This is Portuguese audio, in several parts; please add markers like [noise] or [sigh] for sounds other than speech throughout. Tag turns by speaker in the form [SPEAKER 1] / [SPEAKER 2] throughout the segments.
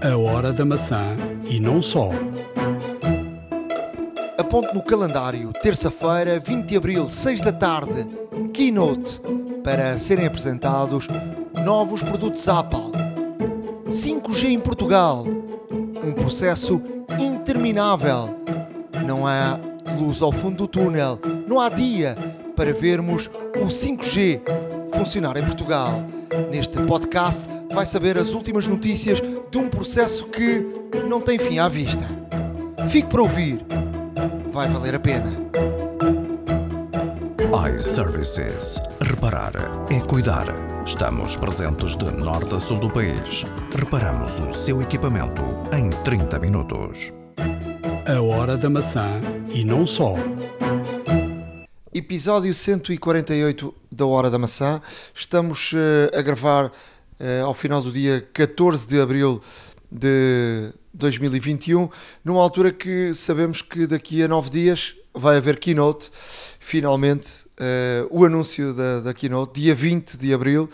[SPEAKER 1] A hora da maçã e não só.
[SPEAKER 2] Aponte no calendário, terça-feira, 20 de abril, 6 da tarde, Keynote, para serem apresentados novos produtos Apple. 5G em Portugal, um processo interminável. Não há luz ao fundo do túnel, não há dia para vermos o 5G funcionar em Portugal. Neste podcast vai saber as últimas notícias de um processo que não tem fim à vista. Fique para ouvir, vai valer a pena.
[SPEAKER 3] iServices. Reparar é cuidar. Estamos presentes de norte a sul do país. Reparamos o seu equipamento em 30 minutos.
[SPEAKER 1] A hora da maçã e não só.
[SPEAKER 2] Episódio 148 da Hora da Maçã. Estamos eh, a gravar ao final do dia 14 de abril de 2021, numa altura que sabemos que daqui a nove dias vai haver keynote. Finalmente, eh, o anúncio da, da keynote, dia 20 de abril,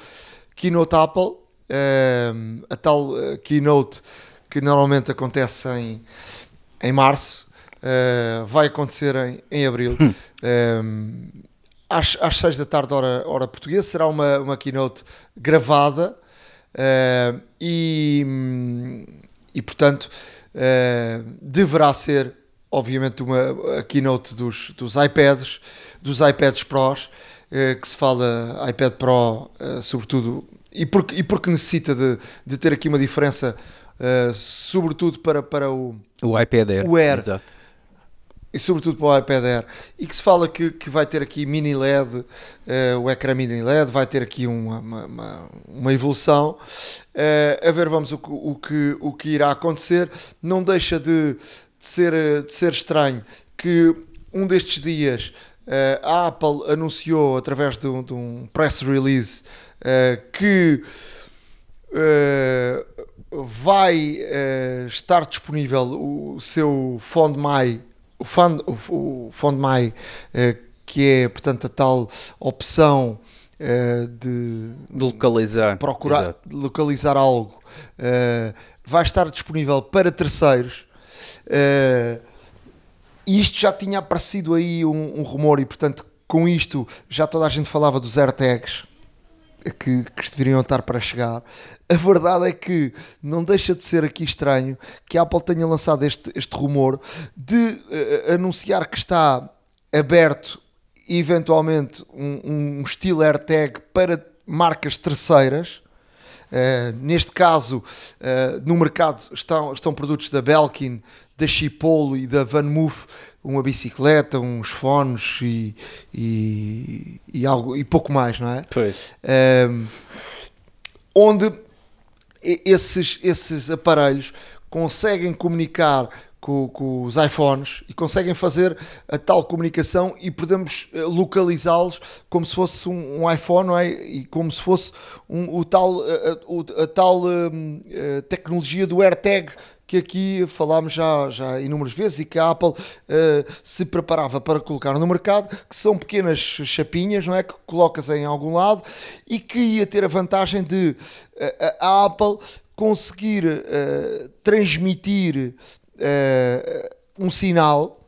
[SPEAKER 2] keynote Apple, eh, a tal eh, keynote que normalmente acontece em, em março, eh, vai acontecer em, em abril. Eh, às, às 6 da tarde, hora, hora portuguesa, será uma, uma keynote gravada eh, e, e, portanto, eh, deverá ser, obviamente, uma a keynote dos, dos iPads, dos iPads Pros, eh, que se fala iPad Pro, sobretudo, e porque, e porque necessita de, de ter aqui uma diferença, sobretudo para, para o,
[SPEAKER 4] O iPad Air.
[SPEAKER 2] O Air.
[SPEAKER 4] Exato.
[SPEAKER 2] E sobretudo para o iPad Air, e que se fala que, que vai ter aqui mini LED, eh, o ecrã mini LED, vai ter aqui uma, uma, uma- evolução. Eh, a ver, vamos o, o, que, o que irá acontecer. Não deixa de, de ser, de ser estranho que um destes dias eh, a Apple anunciou através de um, de um press release que vai estar disponível o seu Fond My, o Fond, o, o Fond My, eh, que é portanto a tal opção eh, de
[SPEAKER 4] De localizar.
[SPEAKER 2] procurar
[SPEAKER 4] Exato.
[SPEAKER 2] localizar algo, eh, vai estar disponível para terceiros. E isto já tinha aparecido aí um, um rumor, e portanto, com isto já toda a gente falava dos AirTags que, que deveriam estar para chegar. A verdade é que não deixa de ser aqui estranho que a Apple tenha lançado este, este rumor de eh, anunciar que está aberto eventualmente um, um estilo AirTag para marcas terceiras. Uh, neste caso, uh, no mercado estão, estão produtos da Belkin, da Chipolo e da Van Moof, uma bicicleta, uns fones e, e, e algo, e pouco mais, não é?
[SPEAKER 4] Pois.
[SPEAKER 2] Um, onde esses, esses aparelhos conseguem comunicar com, com os iPhones e conseguem fazer a tal comunicação e podemos eh, localizá-los como se fosse um, um iPhone não é? e como se fosse um- o tal, a, a- o- a tal hum, eh, tecnologia do AirTag que aqui falámos já, já inúmeras vezes e que a Apple eh, se preparava para colocar no mercado, que são pequenas chapinhas, não é? Que colocas em algum lado e que ia ter a vantagem de eh, a, Apple conseguir eh, transmitir um sinal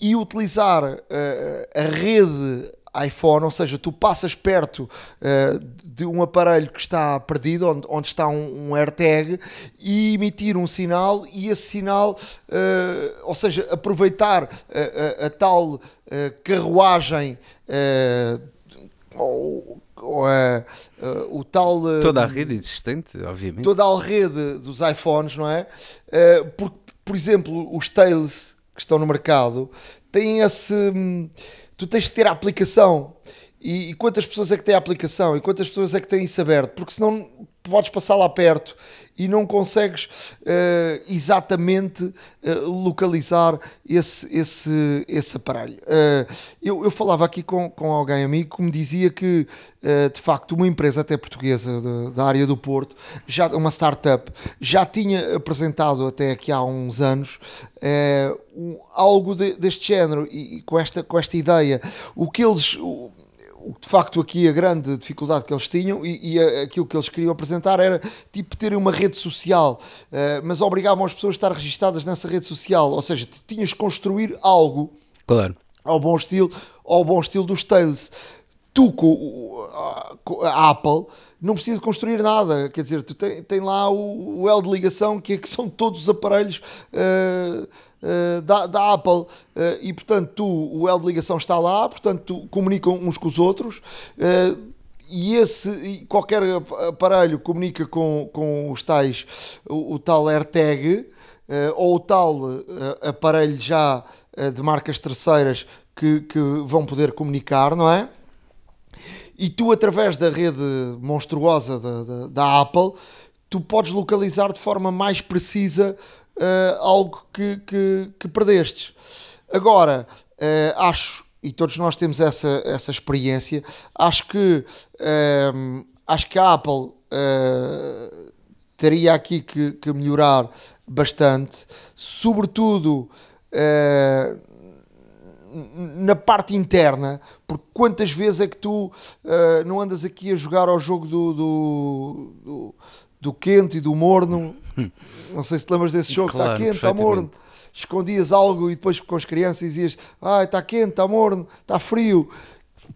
[SPEAKER 2] e utilizar a rede iPhone, ou seja, tu passas perto eh, de um aparelho que está perdido, onde, onde está um, um AirTag, e emitir um sinal, e esse sinal, eh, ou seja, aproveitar eh, a, a tal eh, carruagem. ou, ou, eh, o tal
[SPEAKER 4] Toda a rede existente, obviamente.
[SPEAKER 2] toda a rede dos iPhones, não é? Por, por exemplo, os Tails que estão no mercado têm esse. hum, Tu tens que ter a aplicação. E, e quantas pessoas é que têm a aplicação? E quantas pessoas é que têm isso aberto? Porque senão podes passar lá perto e não consegues eh, exatamente eh, localizar esse, esse, esse aparelho. Eh, eu, eu falava aqui com, com alguém amigo que me dizia que, de facto, uma empresa até portuguesa da- da área do Porto, já, uma startup, já tinha apresentado até aqui há uns anos um- algo de- deste género e, e com, esta, com esta ideia. O que eles. o- de facto aqui a grande dificuldade que eles tinham e, e aquilo que eles queriam apresentar era tipo terem uma rede social, eh, mas obrigavam as pessoas a estar registadas nessa rede social, ou seja, tu tinhas de construir algo
[SPEAKER 4] Claro.
[SPEAKER 2] ao bom estilo, ao bom estilo dos Tails. Tu com, a- Apple não precisa construir nada, quer dizer, tu tem, tem lá o, o L de ligação que, é, que são todos os aparelhos eh, eh, da, da Apple eh, e portanto tu, o L de ligação está lá, portanto tu, comunicam uns com os outros. eh, e esse e qualquer ap- aparelho comunica com, com os tais, o, o tal AirTag ou o tal aparelho já de marcas terceiras que, que vão poder comunicar, não é? E tu, através da rede monstruosa da, da, da Apple, tu podes localizar de forma mais precisa eh, algo que, que, que perdestes. Agora, eh, acho, e todos nós temos essa, essa experiência, acho que, ehm, acho que a Apple eh, teria aqui que, que melhorar bastante, sobretudo na parte interna, porque quantas vezes é que tu eh, não andas aqui a jogar ao jogo do, do, do, do quente e do morno? [laughs] Não sei se te lembras desse jogo, está
[SPEAKER 4] Claro,
[SPEAKER 2] quente, está morno. Escondias algo e depois com as crianças dizias: Ai, está quente, está morno, está frio.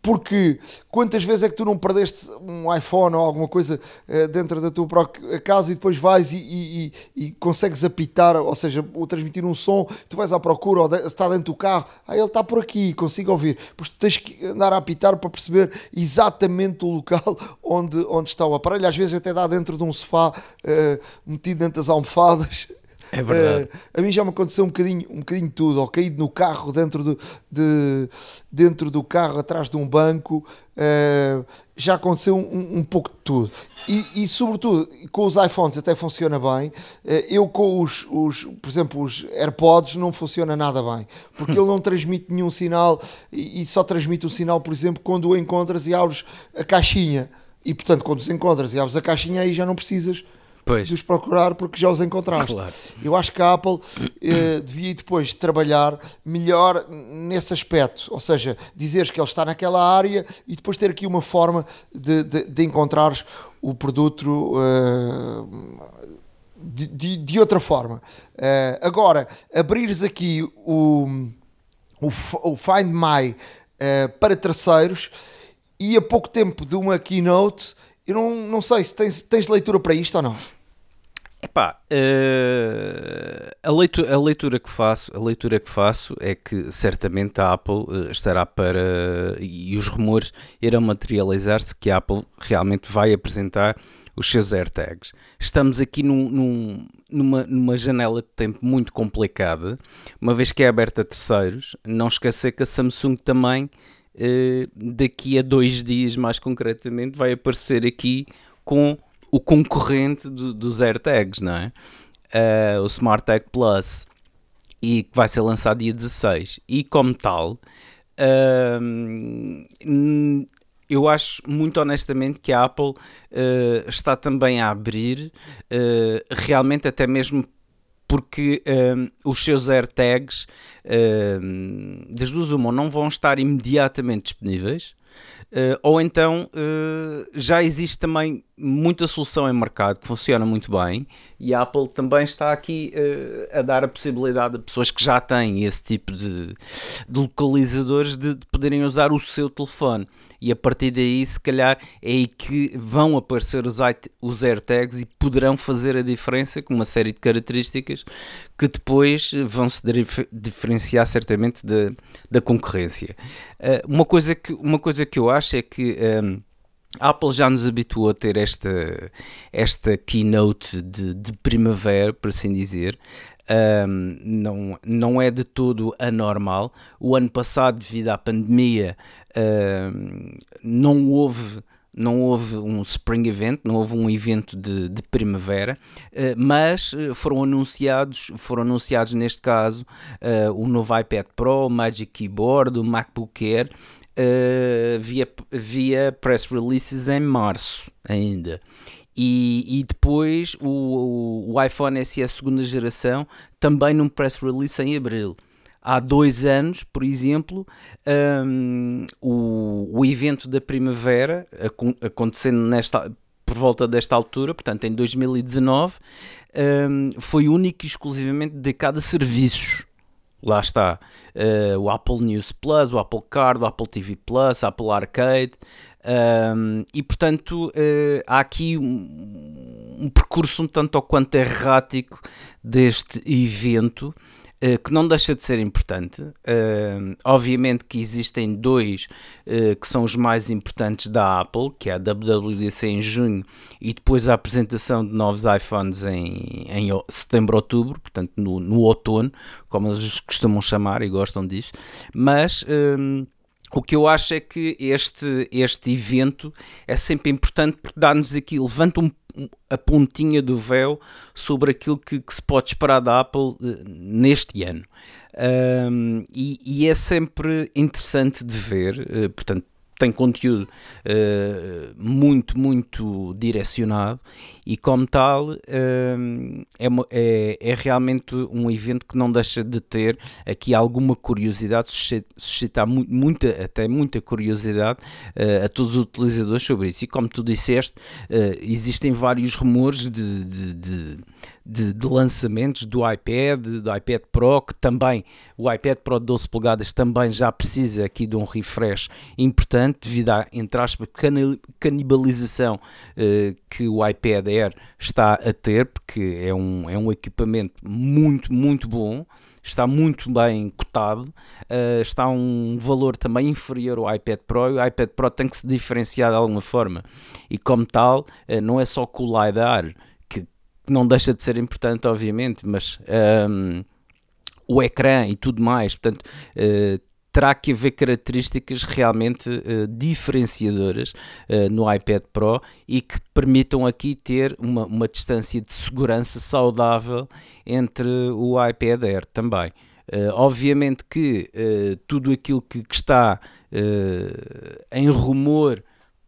[SPEAKER 2] Porque quantas vezes é que tu não perdeste um iPhone ou alguma coisa eh, dentro da tua própria casa e depois vais e, e- e- e consegues apitar, ou seja, ou transmitir um som, tu vais à procura, ou está dentro do carro, ah, ele está por aqui, consigo ouvir. Pois tu tens que andar a apitar para perceber exatamente o local [laughs] onde, onde está o aparelho. Às vezes até dá dentro de um sofá eh, metido dentro das almofadas.
[SPEAKER 4] É verdade.
[SPEAKER 2] Eh, a mim já me aconteceu um bocadinho, um bocadinho de tudo, ou caído no carro, dentro do, de, dentro do carro, atrás de um banco, eh, já aconteceu um, um pouco de tudo. E, e, sobretudo, com os iPhones até funciona bem. Eh, eu com os, os, por exemplo, os AirPods não funciona nada bem, porque ele não [laughs] transmite nenhum sinal e, e só transmite o sinal, por exemplo, quando o encontras e abres a caixinha. E portanto, quando os encontras e abres a caixinha, aí já não precisas
[SPEAKER 4] Pois.
[SPEAKER 2] de os procurar porque já os encontraste.
[SPEAKER 4] Claro.
[SPEAKER 2] Eu acho que a Apple eh, devia depois trabalhar melhor nesse aspecto, ou seja, dizeres que ele está naquela área e depois ter aqui uma forma de, de, de encontrares o produto eh, de, de, de outra forma. Eh, agora, abrires aqui o, o, o Find My eh, para terceiros e a pouco tempo de uma keynote, eu não, não sei se tens, tens leitura para isto ou não.
[SPEAKER 4] Epá, eh, a, leitura, a leitura que faço, a leitura que faço é que certamente a Apple eh, estará para e os rumores irão materializar-se que a Apple realmente vai apresentar os seus AirTags. Estamos aqui num- num- numa, numa janela de tempo muito complicada, uma vez que é aberta a terceiros. Não esquecer que a Samsung também daqui a dois dias, mais concretamente, vai aparecer aqui com o concorrente do- dos AirTags, não é? Eh, o SmartTag Plus, e que vai ser lançado dia 16. E como tal, hum, eu acho muito honestamente que a Apple eh, está também a abrir, eh, realmente até mesmo porque hum, os seus AirTags, hum, das duas uma, não vão estar imediatamente disponíveis, eh, ou então eh, já existe também muita solução em mercado que funciona muito bem e a Apple também está aqui eh, a dar a possibilidade a pessoas que já têm esse tipo de, de localizadores de, de poderem usar o seu telefone e a partir daí se calhar é aí que vão aparecer os, os AirTags e poderão fazer a diferença com uma série de características que depois vão se dif- diferenciar certamente da, da concorrência. Eh, uma, coisa que, uma coisa que eu acho é que ehm, a Apple já nos habituou a ter esta, esta keynote de, de primavera, por assim dizer. Ahm, não, não é de todo anormal. O ano passado, devido à pandemia, ahm, não houve. Não houve um Spring Event, não houve um evento de, de primavera, eh, mas eh, foram anunciados, foram anunciados neste caso eh, o novo iPad Pro, o Magic Keyboard, o MacBook Air, via, via press releases em março ainda. E, e depois o, o iPhone SE segunda geração também num press release em abril. há dois anos, por exemplo, um, o, o evento da primavera, acontecendo nesta, por volta desta altura, portanto em 2019, um, foi único e exclusivamente dedicado a serviços. Lá está uh, o Apple News Plus, o Apple Card, o Apple TV Plus, Apple Arcade. Um, e portanto uh, há aqui um, um, percurso um tanto ou quanto errático deste evento eh, que não deixa de ser importante. Uh, obviamente que existem dois uh, que são os mais importantes da Apple, que é a WWDC em junho e depois a apresentação de novos iPhones em, em setembro, outubro, portanto no, no outono, como eles costumam chamar e gostam disso. Mas o que eu acho é que este, este evento é sempre importante porque dá-nos aqui, levanta um, a pontinha do véu sobre aquilo que, que se pode esperar da Apple uh, neste ano. Um, e, e, é sempre interessante de ver, uh, portanto, tem conteúdo uh, muito, muito direcionado e, como tal, uh, é, é, é, realmente um evento que não deixa de ter aqui alguma curiosidade, suscitar muita, até muita curiosidade uh, a todos os utilizadores sobre isso. E, como tu disseste, existem vários rumores de, de, de de, de, lançamentos do iPad, do iPad Pro, que também o iPad Pro de 12 polegadas também já precisa aqui de um refresh importante devido à, entre aspas, canibalização uh, que o iPad Está a ter, porque é um, é um equipamento muito, muito bom está muito bem cotado, uh, está um valor também inferior ao iPad Pro e o iPad Pro tem que se diferenciar de alguma forma. E como tal uh, não é só com o LiDAR que não deixa de ser importante, obviamente, mas um, o ecrã e tudo mais, portanto, uh, terá que haver características realmente uh, diferenciadoras uh, no iPad Pro e que permitam aqui ter uma, uma distância de segurança saudável entre o iPad Air também. Uh, obviamente que tudo aquilo que, que está em rumor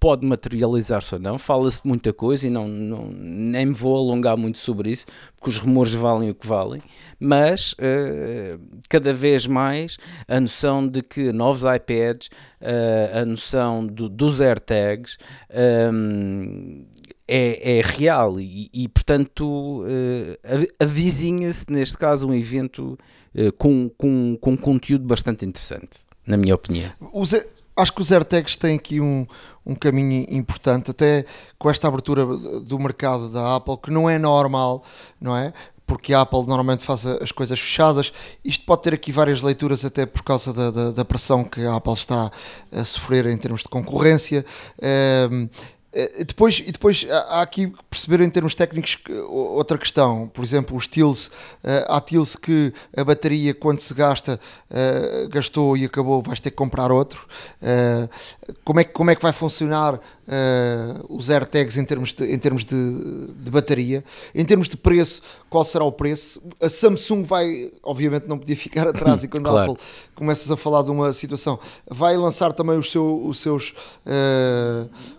[SPEAKER 4] pode materializar-se ou não. Fala-se de muita coisa e não, não, nem me vou alongar muito sobre isso, porque os rumores valem o que valem, mas uh, cada vez mais a noção de que novos iPads, uh, a noção do, dos AirTags. Um, é, é, real e, e portanto uh, avizinha-se neste caso um evento uh, com, com, com conteúdo bastante interessante, na minha opinião.
[SPEAKER 2] Os, acho que os AirTags têm aqui um, um caminho importante, até com esta abertura do mercado da Apple, que não é normal, não é? Porque a Apple normalmente faz as coisas fechadas. Isto pode ter aqui várias leituras, até por causa da, da, da pressão que a Apple está a sofrer em termos de concorrência. Um, eh, depois, e depois há aqui perceber em termos técnicos outra questão, por exemplo, os TILs, eh, há TILs que a bateria quando se gasta, eh, gastou e acabou, vais ter que comprar outro. Como é, como é que vai funcionar os AirTags em termos, de, em termos de, de bateria? Em termos de preço, qual será o preço? A Samsung vai, obviamente não podia ficar [laughs] atrás e quando claro. a Apple começas a falar de uma situação, vai lançar também os, seu, os seus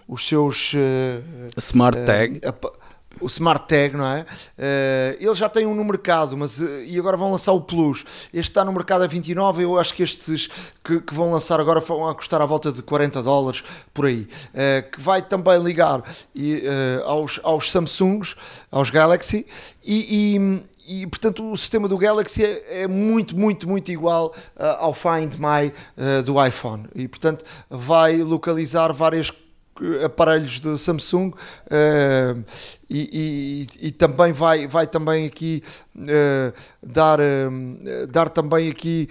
[SPEAKER 2] os seus
[SPEAKER 4] uh, Smart uh, Tag.
[SPEAKER 2] o Smart Tag, não é? Uh, ele já tem um no mercado, mas uh, e agora vão lançar o Plus. Este está no mercado a 29, eu acho que estes que, que vão lançar agora vão a custar à volta de 40 dólares por aí. Uh, que vai também ligar e, aos, aos Samsungs, aos Galaxy e, e e portanto o sistema do Galaxy é, é muito, muito, muito igual uh, ao Find My uh, do iPhone. E portanto vai localizar várias aparelhos do Samsung uh, e, e, e, também vai, vai também aqui dar, dar também aqui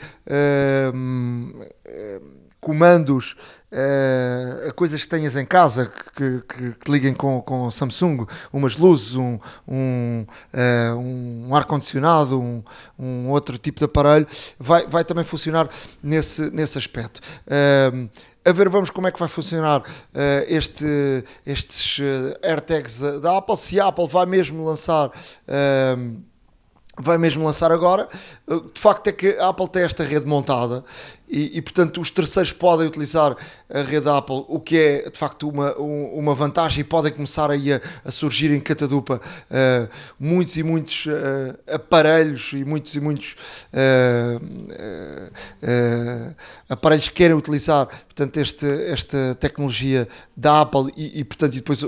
[SPEAKER 2] comandos a coisas que tenhas em casa que, que, que liguem com, com Samsung, umas luzes, um, um, um ar-condicionado, um, um outro tipo de aparelho, vai, vai também funcionar nesse, nesse aspecto a ver, vamos como é que vai funcionar uh, este, estes uh, AirTags da, da, Apple. Se a Apple vai mesmo lançar uh, vai mesmo lançar agora. Uh, De facto é que a Apple tem esta rede montada e, e, portanto os terceiros podem utilizar a rede Apple, o que é de facto uma, um- uma vantagem e podem começar aí a, a surgir em catadupa uh, muitos e muitos uh, aparelhos e muitos e muitos uh, aparelhos que querem utilizar portanto este, esta tecnologia da Apple e, e, portanto e depois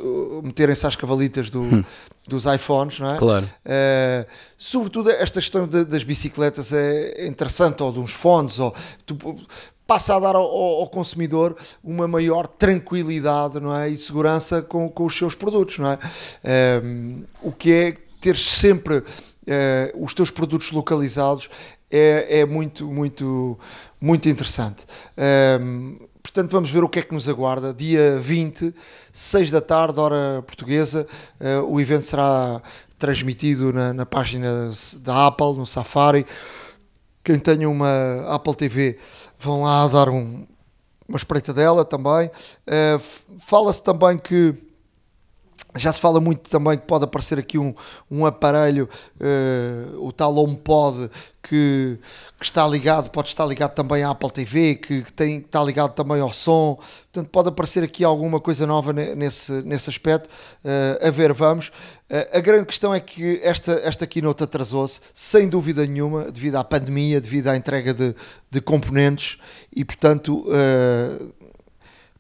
[SPEAKER 2] meterem-se às cavalitas do, dos iPhones, não é?
[SPEAKER 4] Claro.
[SPEAKER 2] Uh, sobretudo esta questão de- das bicicletas é interessante, ou de uns fones, ou tu- passa a dar ao, ao- consumidor uma maior tranquilidade não é? e segurança com, com os seus produtos, não é? Um, o que é ter sempre uh, os teus produtos localizados é, é muito, muito, muito interessante. Um, Portanto, vamos ver o que é que nos aguarda. Dia 20, 6 da tarde, hora portuguesa. eh, o evento será transmitido na, na página da Apple, no Safari. Quem tenha uma Apple TV vão lá dar um- uma espreita dela também. F- Fala-se também que já se fala muito também que pode aparecer aqui um, um aparelho, eh, o tal HomePod, que, que está ligado, pode estar ligado também à Apple TV, que, que tem, que está ligado também ao som. Portanto, pode aparecer aqui alguma coisa nova ne- nesse, nesse aspecto. Eh, a ver, vamos. Eh, a grande questão é que esta, esta keynote atrasou-se, sem dúvida nenhuma, devido à pandemia, devido à entrega de, de componentes e, portanto,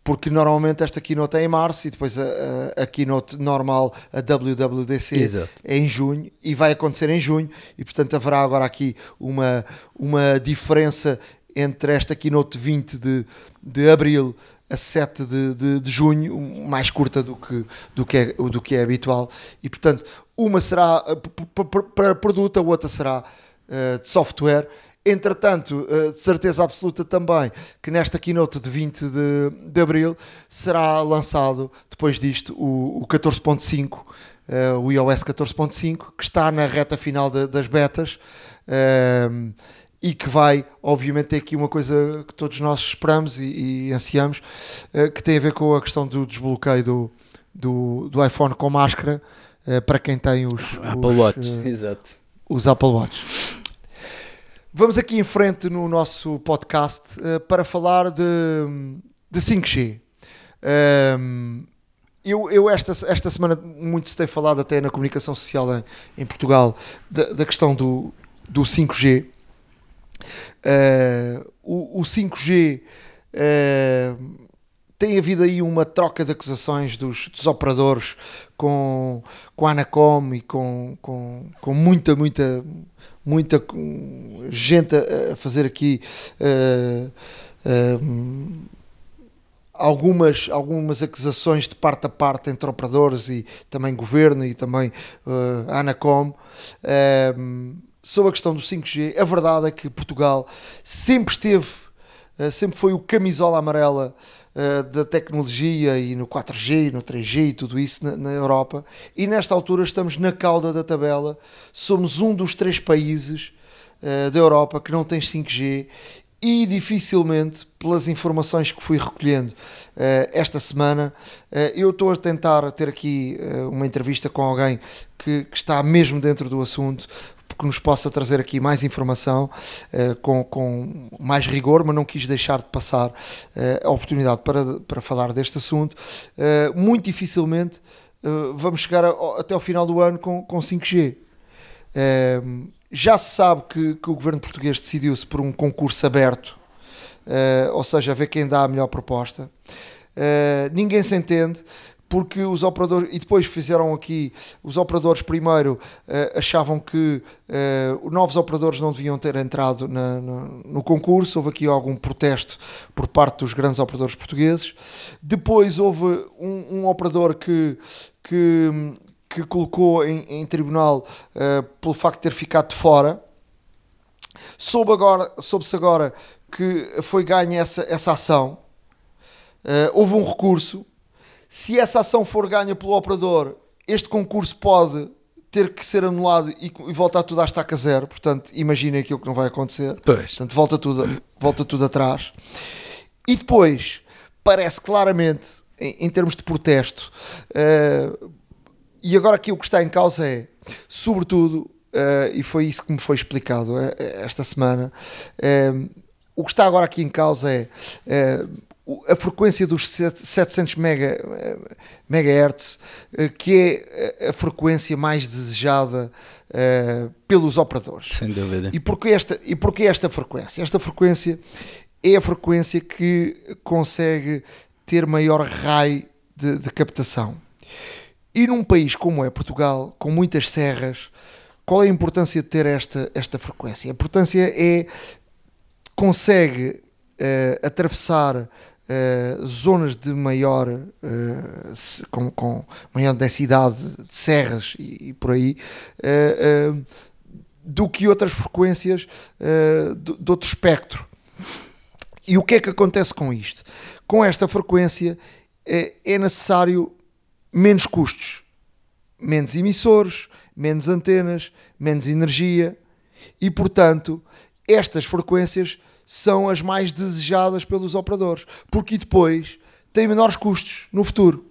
[SPEAKER 2] porque normalmente esta keynote é em março e depois a, a, a keynote normal, a WWDC,
[SPEAKER 4] Exato.
[SPEAKER 2] é em junho e vai acontecer em junho. E portanto haverá agora aqui uma, uma diferença entre esta keynote 20 de, de abril a 7 de, de, de junho, mais curta do que, do, que é, do que é habitual. E portanto uma será para produto, a outra será eh, de software Entretanto, eh, de certeza absoluta também que nesta keynote de 20 de, de abril será lançado, depois disto, o, o 14.5, eh, o iOS 14.5, que está na reta final da- das betas ehm, e que vai, obviamente, ter aqui uma coisa que todos nós esperamos e, e ansiamos, eh, que tem a ver com a questão do desbloqueio do, do, do iPhone com máscara eh, para quem tem os,
[SPEAKER 4] Apple
[SPEAKER 2] os,
[SPEAKER 4] Watch.
[SPEAKER 2] eh, [laughs]
[SPEAKER 4] Exato.
[SPEAKER 2] os Apple Watch. Vamos aqui em frente no nosso podcast eh, para falar de, de 5G. Ehm, eu, eu esta, esta semana muito se tem falado até na comunicação social em, em Portugal da, da questão do, do 5G. Eh, o, o 5G eh, tem havido aí uma troca de acusações dos, dos operadores com, com a Anacom e com, com, com muita, muita, muita gente a, a fazer aqui eh, eh, algumas, algumas acusações de parte a parte entre operadores e também governo e também a Anacom. sobre a questão do 5G, a verdade é que Portugal sempre esteve, eh, sempre foi o camisola amarela eh, da tecnologia e no 4G, no 3G e tudo isso na, na Europa. E nesta altura estamos na cauda da tabela. Somos um dos três países eh, da Europa que não tem 5G e dificilmente, pelas informações que fui recolhendo eh, esta semana, eu estou a tentar ter aqui uma entrevista com alguém que, que está mesmo dentro do assunto que nos possa trazer aqui mais informação eh, com, com mais rigor, mas não quis deixar de passar eh, a oportunidade para, para falar deste assunto. Eh, muito dificilmente vamos chegar a- até ao final do ano com, com 5G. Eh, já se sabe que, que o governo português decidiu-se por um concurso aberto, ou seja, a ver quem dá a melhor proposta. Ninguém se entende porque os operadores e depois fizeram aqui os operadores primeiro eh, achavam que os novos operadores não deviam ter entrado na- no, concurso. Houve aqui algum protesto por parte dos grandes operadores portugueses. Depois houve um, um operador que que, que colocou em, em tribunal eh, pelo facto de ter ficado de fora. Soube agora soube-se agora que foi ganha essa, essa ação. Uh, houve um recurso. Se essa ação for ganha pelo operador, este concurso pode ter que ser anulado e, e voltar tudo à estaca zero. Portanto, imaginem aquilo que não vai acontecer.
[SPEAKER 4] Pois.
[SPEAKER 2] Portanto, volta tudo, volta tudo atrás. E depois, parece claramente, em, em termos de protesto, uh, e agora aqui o que está em causa é, sobretudo, uh, e foi isso que me foi explicado uh, esta semana. O que está agora aqui em causa é a frequência dos 700 mega, megahertz, que é a frequência mais desejada pelos operadores.
[SPEAKER 4] Sem dúvida.
[SPEAKER 2] E porquê, esta, e porquê esta frequência? Esta frequência é a frequência que consegue ter maior raio de, de captação. E num país como é Portugal, com muitas serras, qual é a importância de ter esta, esta frequência? A importância é consegue uh, atravessar uh, zonas de maior uh, com, com, maior densidade de serras e, e por aí do que outras frequências de, de outro espectro. E o que é que acontece com isto? Com esta frequência é necessário menos custos, menos emissores, menos antenas, menos energia e, portanto, estas frequências são as mais desejadas pelos operadores, porque depois têm menores custos no futuro.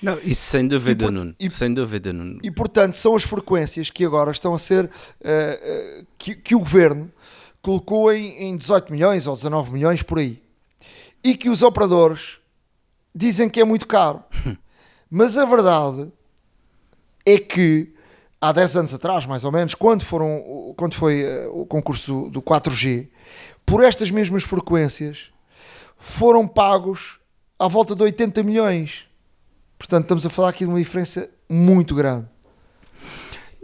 [SPEAKER 4] Não, isso sem dúvida, e, Nuno. E, sem dúvida, Nuno.
[SPEAKER 2] E portanto são as frequências que agora estão a ser uh, uh, que, que, o governo colocou em, em 18 milhões ou 19 milhões por aí e que os operadores dizem que é muito caro. Mas a verdade é que há 10 anos atrás, mais ou menos, quando, foram, quando foi uh, o concurso do, do 4G, por estas mesmas frequências, foram pagos à volta de 80 milhões. Portanto, estamos a falar aqui de uma diferença muito grande.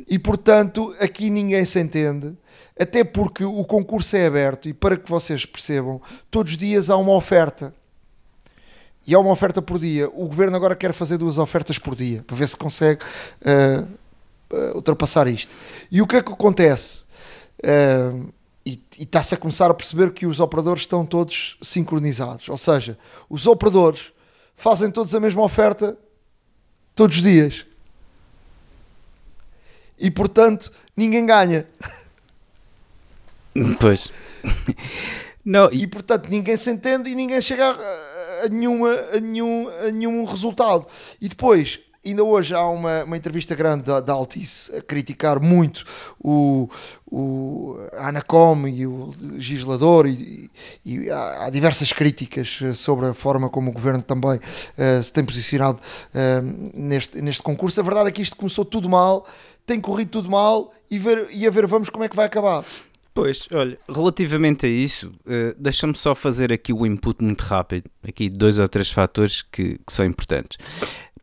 [SPEAKER 2] E portanto, aqui ninguém se entende, até porque o concurso é aberto e para que vocês percebam, todos os dias há uma oferta e há uma oferta por dia. O governo agora quer fazer duas ofertas por dia para ver se consegue uh, uh, ultrapassar isto. E o que é que acontece? Uh, e, está-se a começar a perceber que os operadores estão todos sincronizados. Ou seja, os operadores fazem todos a mesma oferta todos os dias. E portanto, ninguém ganha. [laughs]
[SPEAKER 4] Pois.
[SPEAKER 2] Não, e... e portanto ninguém se entende e ninguém chega a, a, nenhuma, a, nenhum, a nenhum resultado. E depois, ainda hoje há uma, uma entrevista grande da, da Altice a criticar muito o, o Anacom e o legislador e, e há, há, diversas críticas sobre a forma como o governo também uh, se tem posicionado uh, neste, neste concurso. A verdade é que isto começou tudo mal, tem corrido tudo mal e, ver, e a ver vamos como é que vai acabar.
[SPEAKER 4] Pois, olha, relativamente a isso, uh, deixa-me só fazer aqui o input muito rápido, aqui dois ou três fatores que, que são importantes.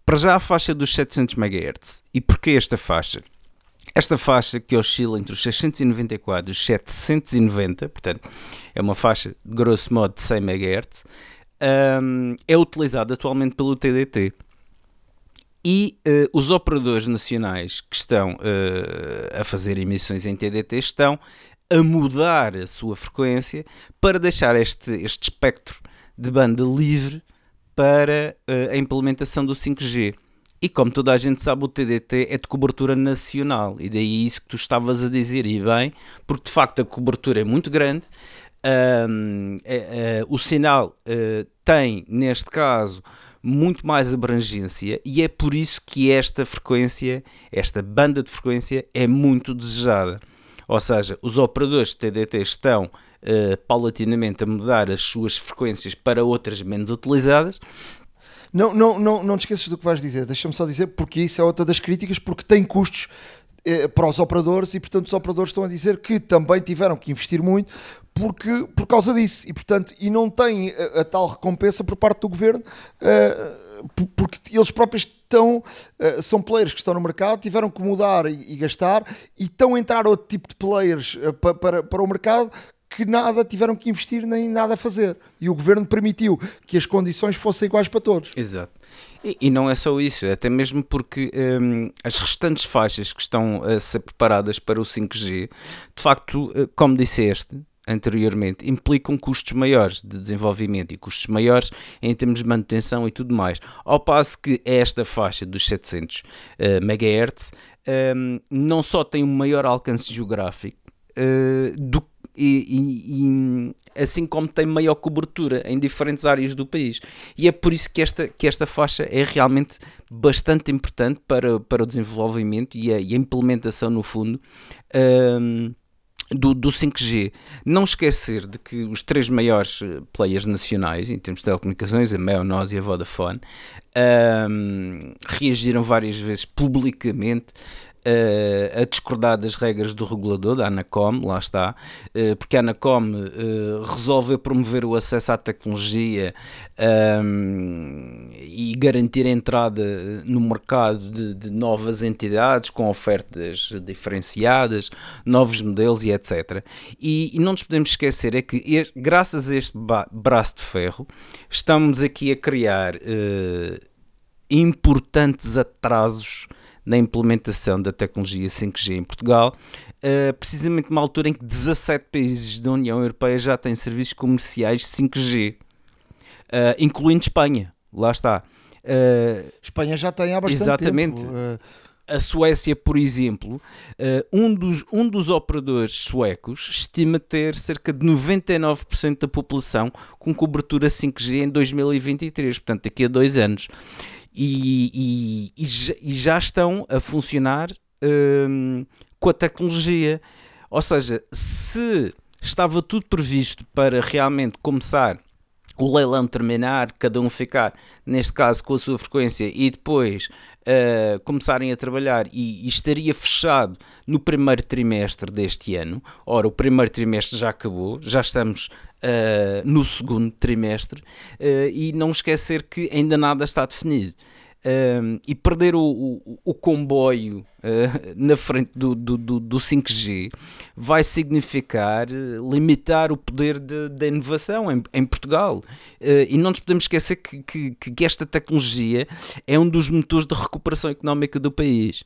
[SPEAKER 4] Para já a faixa dos 700 MHz. E porquê esta faixa? Esta faixa que oscila entre os 694 e os 790, portanto, é uma faixa de grosso modo de 100 MHz, um, é utilizada atualmente pelo TDT. E uh, os operadores nacionais que estão uh, a fazer emissões em TDT estão a mudar a sua frequência para deixar este, este espectro de banda livre para uh, a implementação do 5G. E como toda a gente sabe, o TDT é de cobertura nacional, e daí isso que tu estavas a dizer, e bem, porque de facto a cobertura é muito grande, um, é, é, o sinal uh, tem, neste caso, muito mais abrangência, e é por isso que esta frequência, esta banda de frequência, é muito desejada. Ou seja, os operadores de TDT estão uh, paulatinamente a mudar as suas frequências para outras menos utilizadas.
[SPEAKER 2] Não, não, não, não te esqueças do que vais dizer, deixa-me só dizer, porque isso é outra das críticas, porque tem custos eh, para os operadores e, portanto, os operadores estão a dizer que também tiveram que investir muito porque, por causa disso e, portanto, e não têm a, a tal recompensa por parte do governo. Uh, porque eles próprios estão, são players que estão no mercado, tiveram que mudar e, e gastar e estão a entrar outro tipo de players uh, pa, para, para o mercado que nada tiveram que investir nem nada a fazer. E o governo permitiu que as condições fossem iguais para todos.
[SPEAKER 4] Exato. E, e não é só isso, é até mesmo porque um, as restantes faixas que estão a ser preparadas para o 5G, de facto, como disseste, anteriormente implicam custos maiores de desenvolvimento e custos maiores em termos de manutenção e tudo mais. Ao passo que esta faixa dos 700 uh, MHz um, não só tem um maior alcance geográfico uh, do e, e, assim como tem maior cobertura em diferentes áreas do país. E é por isso que esta, que esta faixa é realmente bastante importante para, para o desenvolvimento e a, e a implementação, no fundo. Um, do, do 5G. Não esquecer de que os três maiores eh, players nacionais em termos de telecomunicações, a Mel, nós e a Vodafone, um, reagiram várias vezes publicamente a discordar das regras do regulador, da ANACOM, lá está, uh, porque a ANACOM uh, resolve promover o acesso à tecnologia um, e garantir a entrada no mercado de, de, novas entidades com ofertas diferenciadas, novos modelos e etc. E, e não nos podemos esquecer é que, graças a este braço de ferro, estamos aqui a criar importantes atrasos na implementação da tecnologia 5G em Portugal, uh, precisamente numa altura em que 17 países da União Europeia já têm serviços comerciais 5G, uh, eh, incluindo Espanha. Lá está.
[SPEAKER 2] Uh, Espanha já tem há bastante
[SPEAKER 4] exatamente.
[SPEAKER 2] tempo.
[SPEAKER 4] A Suécia, por exemplo, um, dos, um dos operadores suecos estima ter cerca de 99% da população com cobertura 5G em 2023, portanto, daqui a dois anos e, e, e já estão a funcionar um, com a tecnologia. Ou seja, se estava tudo previsto para realmente começar o leilão terminar, cada um ficar, neste caso, com a sua frequência e depois uh, começarem a trabalhar e, e, estaria fechado no primeiro trimestre deste ano. Ora, o primeiro trimestre já acabou, já estamos uh, no segundo trimestre uh, e não esquecer que ainda nada está definido. Um, e perder o, o, o comboio uh, [laughs] na frente do, do, do, do, 5G vai significar limitar o poder da inovação em, em Portugal. Uh, e não nos podemos esquecer que, que, que esta tecnologia é um dos motores de recuperação económica do país.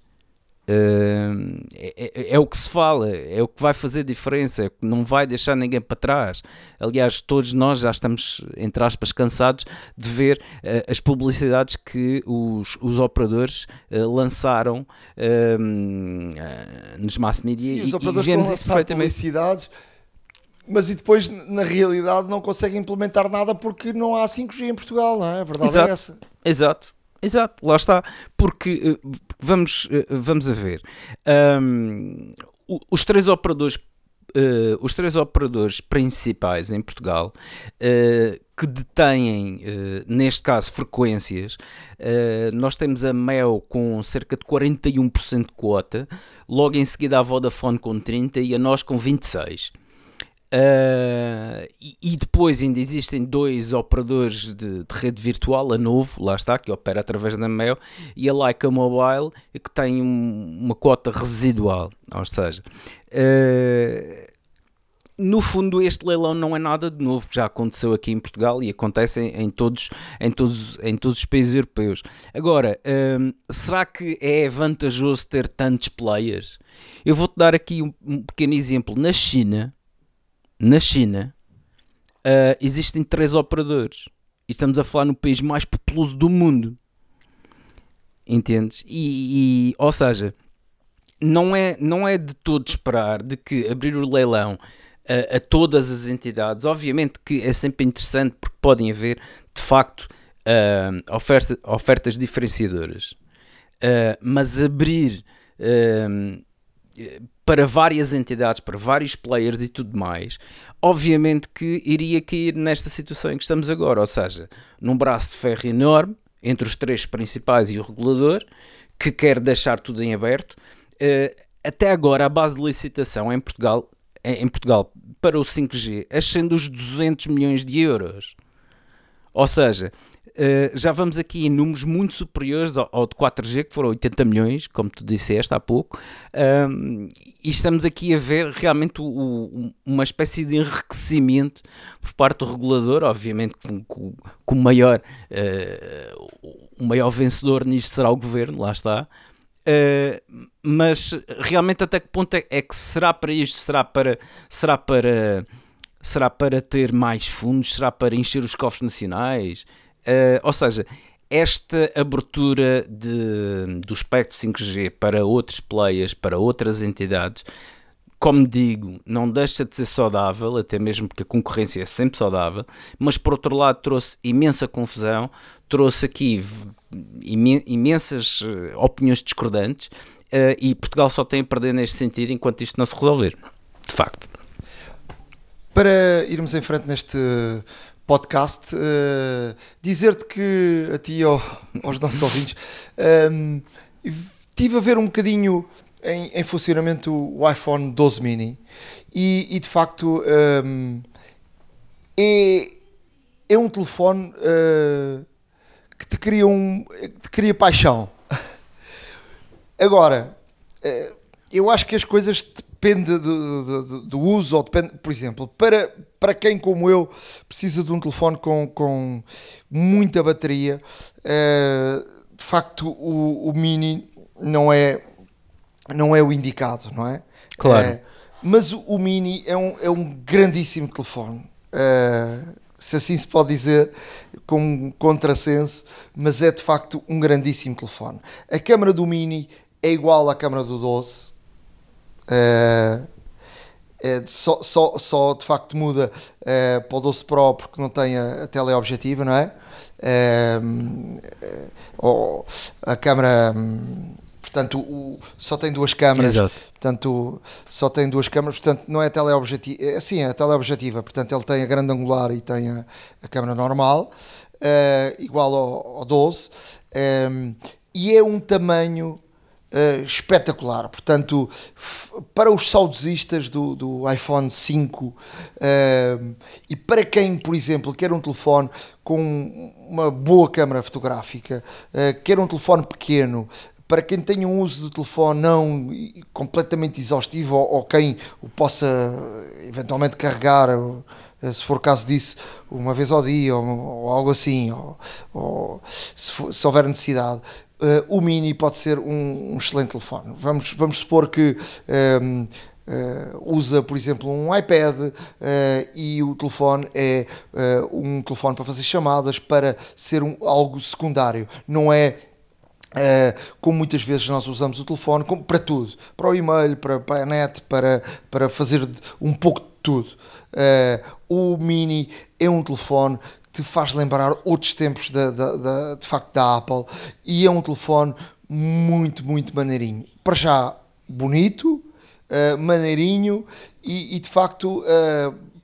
[SPEAKER 4] Uh, é, é, é, o que se fala, é o que vai fazer diferença, é não vai deixar ninguém para trás. Aliás, todos nós já estamos, entre aspas, cansados de ver uh, as publicidades que os, os operadores uh, lançaram nos mass media
[SPEAKER 2] Sim, e, os operadores e vemos isso perfeitamente. Publicidades, mas e depois, na realidade, não conseguem implementar nada porque não há 5G em Portugal, não é? A verdade é
[SPEAKER 4] Exato.
[SPEAKER 2] é essa.
[SPEAKER 4] Exato. Exato, lá está. Porque eh, vamos, eh, vamos a ver. Um, os três operadores Uh, os três operadores principais em Portugal uh, que detêm, uh, neste caso, frequências, nós temos a Mel com cerca de 41% de quota, logo em seguida a Vodafone com 30% e a nós com 26%. Uh, e, e, depois ainda existem dois operadores de, de, rede virtual, a Novo, lá está, que opera através da Mel, e a Leica Mobile, que tem um, uma cota residual. Ou seja, uh, no fundo, este leilão não é nada de novo, já aconteceu aqui em Portugal e acontece em, em todos, em, todos, em todos os países europeus. Agora, uh, será que é vantajoso ter tantos players? Eu vou-te dar aqui um, um pequeno exemplo. Na China na China uh, existem três operadores e estamos a falar no país mais populoso do mundo. Entendes? E, e, ou seja, não é, não é de todo esperar de que abrir o leilão a, a todas as entidades, obviamente que é sempre interessante porque podem haver de facto uh, oferta, ofertas diferenciadoras, uh, mas abrir uh, para várias entidades, para vários players e tudo mais, obviamente que iria cair nesta situação em que estamos agora, ou seja, num braço de ferro enorme entre os três principais e o regulador, que quer deixar tudo em aberto. Uh, até agora, a base de licitação em Portugal, em Portugal para o 5G ascende os 200 milhões de euros. Ou seja, Uh, já vamos aqui em números muito superiores ao, ao, de 4G, que foram 80 milhões, como tu disseste há pouco, um, e estamos aqui a ver realmente o, o, uma espécie de enriquecimento por parte do regulador, obviamente com, com, com maior, uh, o maior vencedor nisto será o governo, lá está. Uh, mas realmente até que ponto é, é, que será para isto? Será para, será para será para ter mais fundos? Será para encher os cofres nacionais? Uh, ou seja, esta abertura de, do espectro 5G para outros players, para outras entidades, como digo, não deixa de ser saudável, até mesmo porque a concorrência é sempre saudável, mas por outro lado trouxe imensa confusão, trouxe aqui imensas uh, opiniões discordantes uh, e Portugal só tem a perder neste sentido enquanto isto não se resolver, de facto.
[SPEAKER 2] Para irmos em frente neste podcast, uh, dizer-te que a ti e ao, aos nossos [laughs] ouvintes, um, ehm, tive a ver um bocadinho em, em funcionamento o iPhone 12 mini e, e de facto um, é, é um telefone uh, que te cria, um, te cria paixão. [laughs] Agora, uh, eu acho que as coisas dependem do, do, do, uso, ou depende, por exemplo, para, para quem como eu precisa de um telefone com, com muita bateria, uh, de facto o, o Mini não é não é o indicado, não é?
[SPEAKER 4] Claro. Uh,
[SPEAKER 2] mas o, o, Mini é um, é um grandíssimo telefone. Uh, se assim se pode dizer, com contrassenso, mas é de facto um grandíssimo telefone. A câmera do Mini é igual à câmera do 12. Uh, é, só, só, só de facto muda uh, para o 12 Pro porque não tem a, a teleobjetiva, não é? Uh, a câmera. Um, portanto o, só tem duas câmaras, Exato. portanto só tem duas câmaras, portanto não é teleobjetiva, é, sim, é teleobjetiva, portanto ele tem a grande angular e tem a, a câmera normal, uh, igual ao, ao 12, um, ehm, e é um tamanho uh, espetacular, portanto para os saudosistas do, do iPhone 5 uh, ehm, e para quem, por exemplo, quer um telefone com uma boa câmera fotográfica, uh, quer um telefone pequeno, para quem tenha um uso do telefone não completamente exaustivo ou, ou quem o possa eventualmente carregar, eh, se for caso disso, uma vez ao dia ou, ou algo assim, ou, ou se, for, se, houver necessidade. Uh, o Mini pode ser um, um, excelente telefone. Vamos, vamos supor que um, Uh, eh, usa, por exemplo, um iPad uh, e o telefone é uh, um telefone para fazer chamadas, para ser um, algo secundário. Não é Uh, como muitas vezes nós usamos o telefone como, para tudo, para o e-mail, para, para a net, para, para fazer um pouco de tudo. Uh, o Mini é um telefone te faz lembrar outros tempos da, da, da, de facto da Apple. E é um telefone muito, muito maneirinho. Para já bonito, uh, maneirinho e, e de facto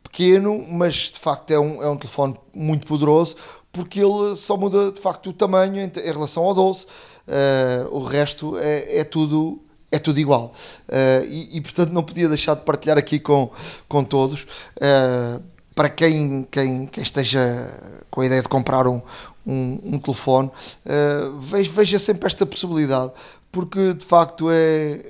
[SPEAKER 2] pequeno, mas de facto é um, é um telefone muito poderoso porque ele só muda de facto o tamanho em, em relação ao 12 uh, o resto é, é, tudo é tudo igual. Uh, e, e, portanto não podia deixar de partilhar aqui com, com todos. Uh, para quem, quem, quem esteja com a ideia de comprar um, um, um telefone veja, veja sempre esta possibilidade porque de facto é,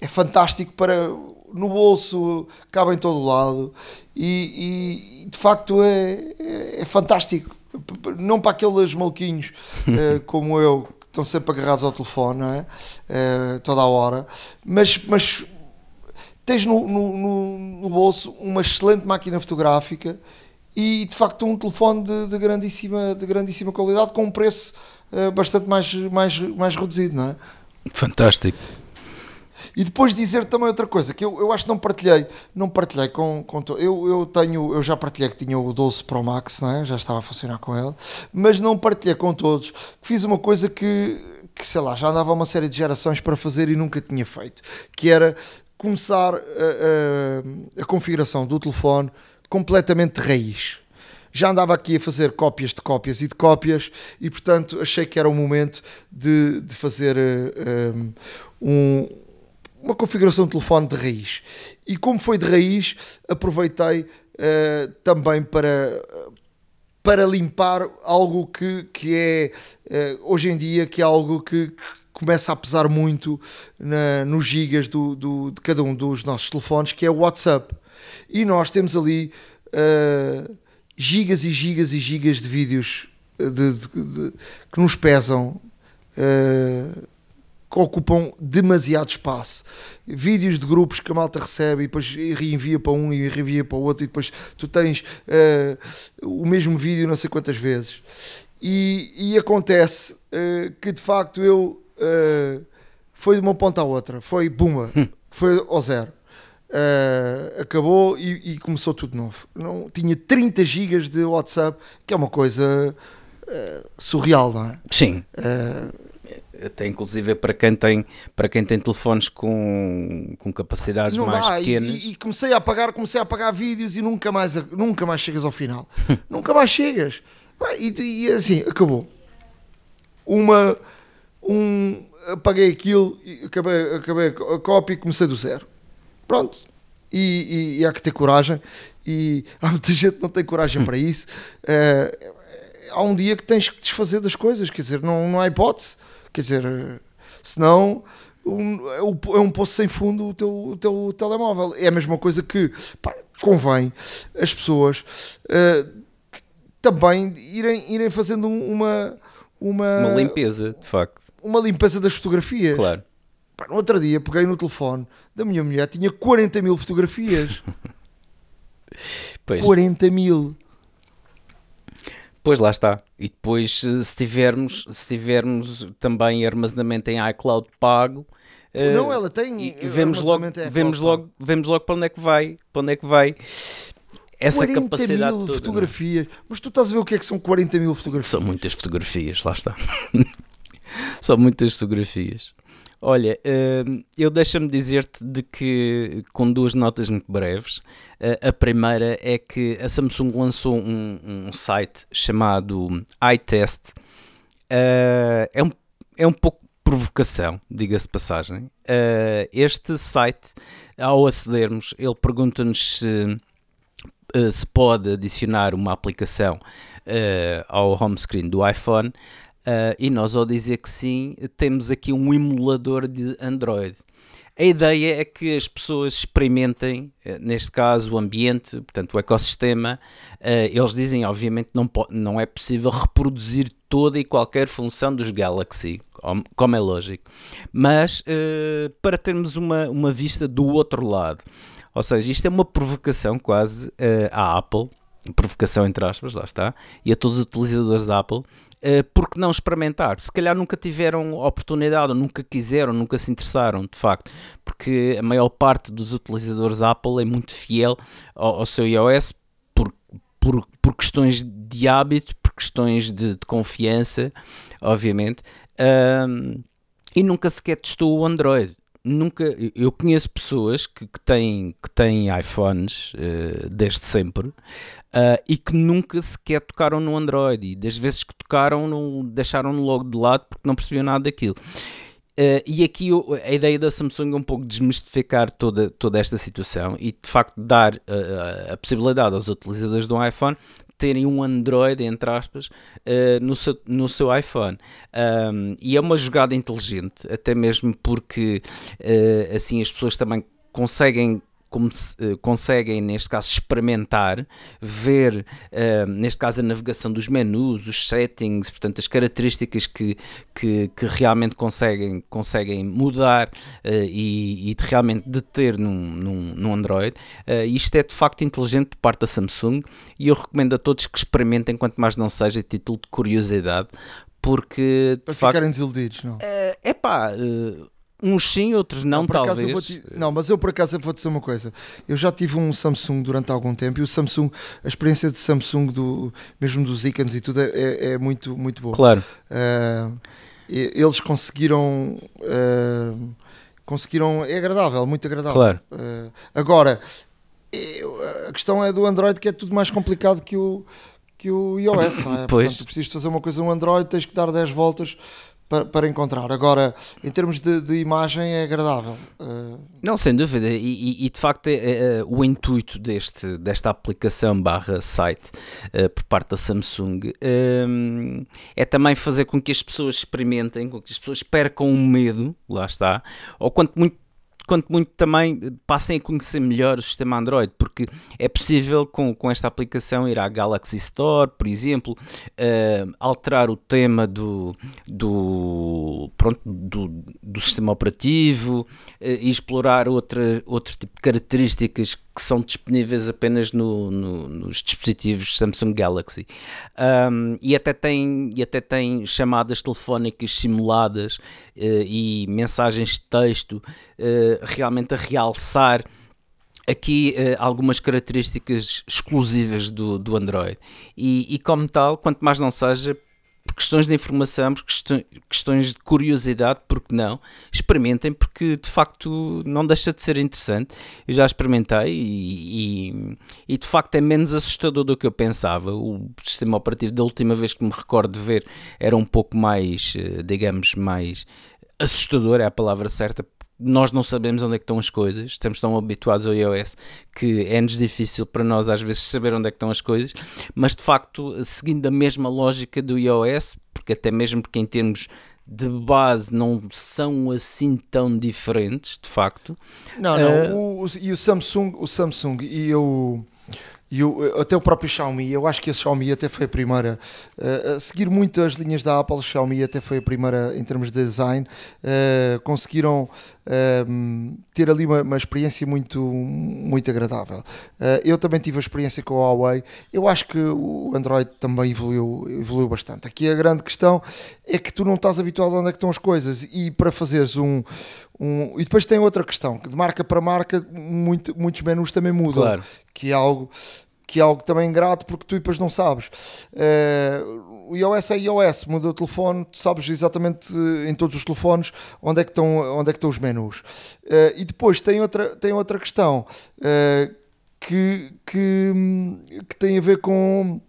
[SPEAKER 2] é fantástico para no bolso, cabe em todo o lado e, e de facto é, é, é, fantástico. Não para aqueles malquinhos uh, [laughs] como eu estão sempre agarrados ao telefone, não é? Uh, toda a hora, mas, mas tens no, no, no, bolso uma excelente máquina fotográfica e de facto um telefone de, de grandíssima, de grandíssima qualidade com um preço uh, bastante mais, mais, mais reduzido, não é?
[SPEAKER 4] Fantástico.
[SPEAKER 2] E depois dizer também outra coisa, que eu, eu acho que não partilhei, não partilhei com, com eu, eu tenho, eu já partilhei que tinha o 12 Pro Max, não é? já estava a funcionar com ele, mas não partilhei com todos, que fiz uma coisa que, que sei lá, já andava uma série de gerações para fazer e nunca tinha feito, que era começar a, a, a configuração do telefone completamente de raiz já andava aqui a fazer cópias de cópias e de cópias e portanto achei que era o momento de, de fazer uh, um, uma configuração de telefone de raiz. E como foi de raiz, aproveitei uh, também para, para limpar algo que, que é, uh, hoje em dia, que é algo que, que começa a pesar muito na, nos gigas do, do, de cada um dos nossos telefones, que é o WhatsApp. E nós temos ali uh, gigas e gigas e gigas de vídeos de, de, de, que nos pesam. Uh, que ocupam demasiado espaço. Vídeos de grupos que a malta recebe e depois reenvia para um e reenvia para o outro, e depois tu tens uh, o mesmo vídeo não sei quantas vezes. E, e acontece uh, que de facto eu uh, foi de uma ponta à outra, foi buma, foi ao zero. Uh, acabou e, e, começou tudo novo. Não, tinha 30 gigas de WhatsApp, que é uma coisa uh, surreal, não é?
[SPEAKER 4] Sim. Uh, até inclusive para quem tem para quem tem telefones com, com capacidades mais dá. pequenas
[SPEAKER 2] e, e, comecei a apagar comecei a apagar vídeos e nunca mais nunca mais chegas ao final [laughs] nunca mais chegas e, e, assim acabou uma um apaguei aquilo acabei acabei a cópia e comecei do zero pronto e, e, há que ter coragem e há muita gente que não tem coragem para [laughs] isso é, há um dia que tens que desfazer das coisas quer dizer não, não há hipótese Quer dizer, senão um, é, é um poço sem fundo o teu, o teu telemóvel. É a mesma coisa que pá, convém as pessoas uh, também irem, irem fazendo uma, uma.
[SPEAKER 4] Uma limpeza, de facto.
[SPEAKER 2] Uma limpeza das fotografias.
[SPEAKER 4] Claro.
[SPEAKER 2] Pá, no outro dia peguei no telefone da minha mulher, tinha 40 mil fotografias. [laughs] pois. 40 mil.
[SPEAKER 4] Pois lá está. E depois, se tivermos, se tivermos também armazenamento em iCloud pago.
[SPEAKER 2] Não, ela tem.
[SPEAKER 4] E vemos logo, vemos logo, vemos logo para onde é que vai, para onde é que vai essa capacidade mil
[SPEAKER 2] toda, é? fotografias. Não? Mas tu estás a ver o que é que são 40 mil fotografias?
[SPEAKER 4] São muitas fotografias, lá está. [laughs] [laughs] são muitas fotografias. Olha, hum, eu deixa-me dizer-te de que, com duas notas muito breves, eh, a primeira é que a Samsung lançou um, um site chamado iTest. Uh, é, um, é um pouco provocação, diga-se passagem. Uh, este site, ao acedermos, ele pergunta-nos se, se pode adicionar uma aplicação ao home screen do iPhone. Uh, e nós, ao dizer que sim, temos aqui um emulador de Android. A ideia é que as pessoas experimentem, eh, neste caso, o ambiente, portanto, o ecossistema. Uh, eles dizem, obviamente, não, não é possível reproduzir toda e qualquer função dos Galaxy, como é lógico, mas uh, para termos uma, uma vista do outro lado. Ou seja, isto é uma provocação quase à Apple, provocação entre aspas, lá está, e a todos os utilizadores da Apple, uh, porque não experimentar? Se calhar nunca tiveram oportunidade, ou nunca quiseram, nunca se interessaram, de facto, porque a maior parte dos utilizadores Apple é muito fiel ao, ao seu iOS por, por, por questões de hábito, por questões de, de confiança, obviamente, um, e nunca sequer testou o Android. Nunca eu conheço pessoas que, que têm que têm iPhones uh, desde sempre uh, e que nunca sequer tocaram no Android e das vezes que tocaram não deixaram-no logo de lado porque não percebiam nada daquilo Uh, e aqui a ideia da Samsung é um pouco desmistificar toda, toda esta situação e de facto dar uh, a possibilidade aos utilizadores do iPhone terem um Android, entre aspas, no, seu, no seu iPhone. Um, e é uma jogada inteligente, até mesmo porque assim as pessoas também conseguem conseguem, neste caso, experimentar, ver, uh, neste caso, a navegação dos menus, os settings, portanto, as características que, que, que realmente conseguem, conseguem mudar uh, e, e de realmente deter num, num, num Android. isto é de facto inteligente por parte da Samsung e eu recomendo a todos que experimentem, quanto mais não seja, título de curiosidade, porque
[SPEAKER 2] de para facto, ficarem desiludidos, não?
[SPEAKER 4] É pá, Uns sim, outros não, não talvez.
[SPEAKER 2] Te... Não, mas eu por acaso vou dizer uma coisa. Eu já tive um Samsung durante algum tempo e o Samsung, a experiência de Samsung, do, mesmo dos ícones e tudo, é, é, é muito, muito boa.
[SPEAKER 4] Claro.
[SPEAKER 2] Uh, eles conseguiram. Uh, conseguiram. É agradável, muito agradável.
[SPEAKER 4] Claro.
[SPEAKER 2] Uh, agora, a questão é do Android que é tudo mais complicado que o, que o iOS, não é? [laughs]
[SPEAKER 4] Pois.
[SPEAKER 2] Portanto, precisas fazer uma coisa no Android, tens que dar 10 voltas para, para encontrar. Agora, em termos de, de imagem, é agradável. Uh...
[SPEAKER 4] Não, sem dúvida. E, e de facto, é, é, o intuito deste, desta aplicação barra site uh, por parte da Samsung um, é também fazer com que as pessoas experimentem, com que as pessoas percam o medo, lá está, ou quanto muito quanto muito também passem a conhecer melhor o sistema Android, porque é possível com, com esta aplicação ir à Galaxy Store, por exemplo, uh, alterar o tema do, do, pronto, do, do sistema operativo uh, e explorar outra, outro tipo de características que são disponíveis apenas no, no, nos dispositivos Samsung Galaxy. Um, e, até tem, e até tem chamadas telefónicas simuladas uh, e mensagens de texto realmente a realçar aqui uh, algumas características exclusivas do, do Android. E, e, como tal, quanto mais não seja, por questões de informação, por questões de curiosidade, porque não, experimentem, porque de facto não deixa de ser interessante. Eu já experimentei e, e, e, de facto é menos assustador do que eu pensava. O sistema operativo da última vez que me recordo de ver era um pouco mais, eh, digamos, mais assustador, é a palavra certa, nós não sabemos onde é que estão as coisas, estamos tão habituados ao iOS que é-nos difícil para nós às vezes saber onde é que estão as coisas, mas de facto, seguindo a mesma lógica do iOS, porque até mesmo porque em termos de base não são assim tão diferentes, de facto.
[SPEAKER 2] Não, não, uh, o, e o Samsung, o Samsung e o e o, até o próprio Xiaomi, eu acho que a Xiaomi até foi a primeira uh, a seguir muitas linhas da Apple, a Xiaomi até foi a primeira em termos de design, uh, conseguiram uh, ter ali uma, uma, experiência muito, muito agradável. eu também tive a experiência com a Huawei, eu acho que o Android também evoluiu, evoluiu bastante. Aqui a grande questão é que tu não estás habituado a onde é que estão as coisas e para fazeres um, um e depois tem outra questão, que de marca para marca muito, muitos menus também mudam, claro. que é algo que é algo também ingrato porque tu depois não sabes. Uh, o iOS é iOS, muda o telefone, tu sabes exatamente eh, em todos os telefones onde é que estão, onde é que estão os menus. Uh, e depois tem outra, tem outra questão que, que, que tem a ver com,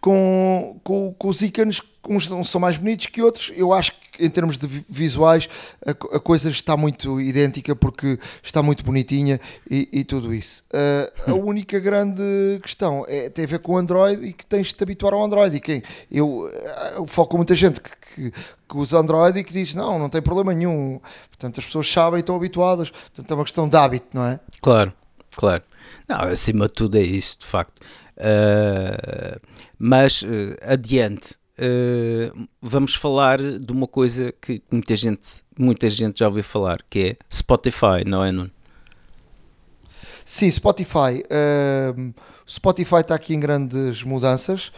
[SPEAKER 2] com, com, com os ícones uns são mais bonitos que outros. Eu acho que em termos de visuais a, a coisa está muito idêntica porque está muito bonitinha e, e tudo isso. Uh, a única grande questão é, tem a ver com o Android e que tens de te habituar ao Android. E quem eu, eu falo com muita gente que, que, que, usa Android e que diz não, não tem problema nenhum. Portanto, as pessoas sabem e estão habituadas. Portanto, é uma questão de hábito, não é?
[SPEAKER 4] Claro, claro. Não, acima de tudo é isso, de facto. Uh, mas uh, adiante uh, vamos falar de uma coisa que muita gente, muita gente já ouviu falar, que é Spotify, não é, Nuno?
[SPEAKER 2] Sim, Spotify. Uh, Spotify está aqui em grandes mudanças.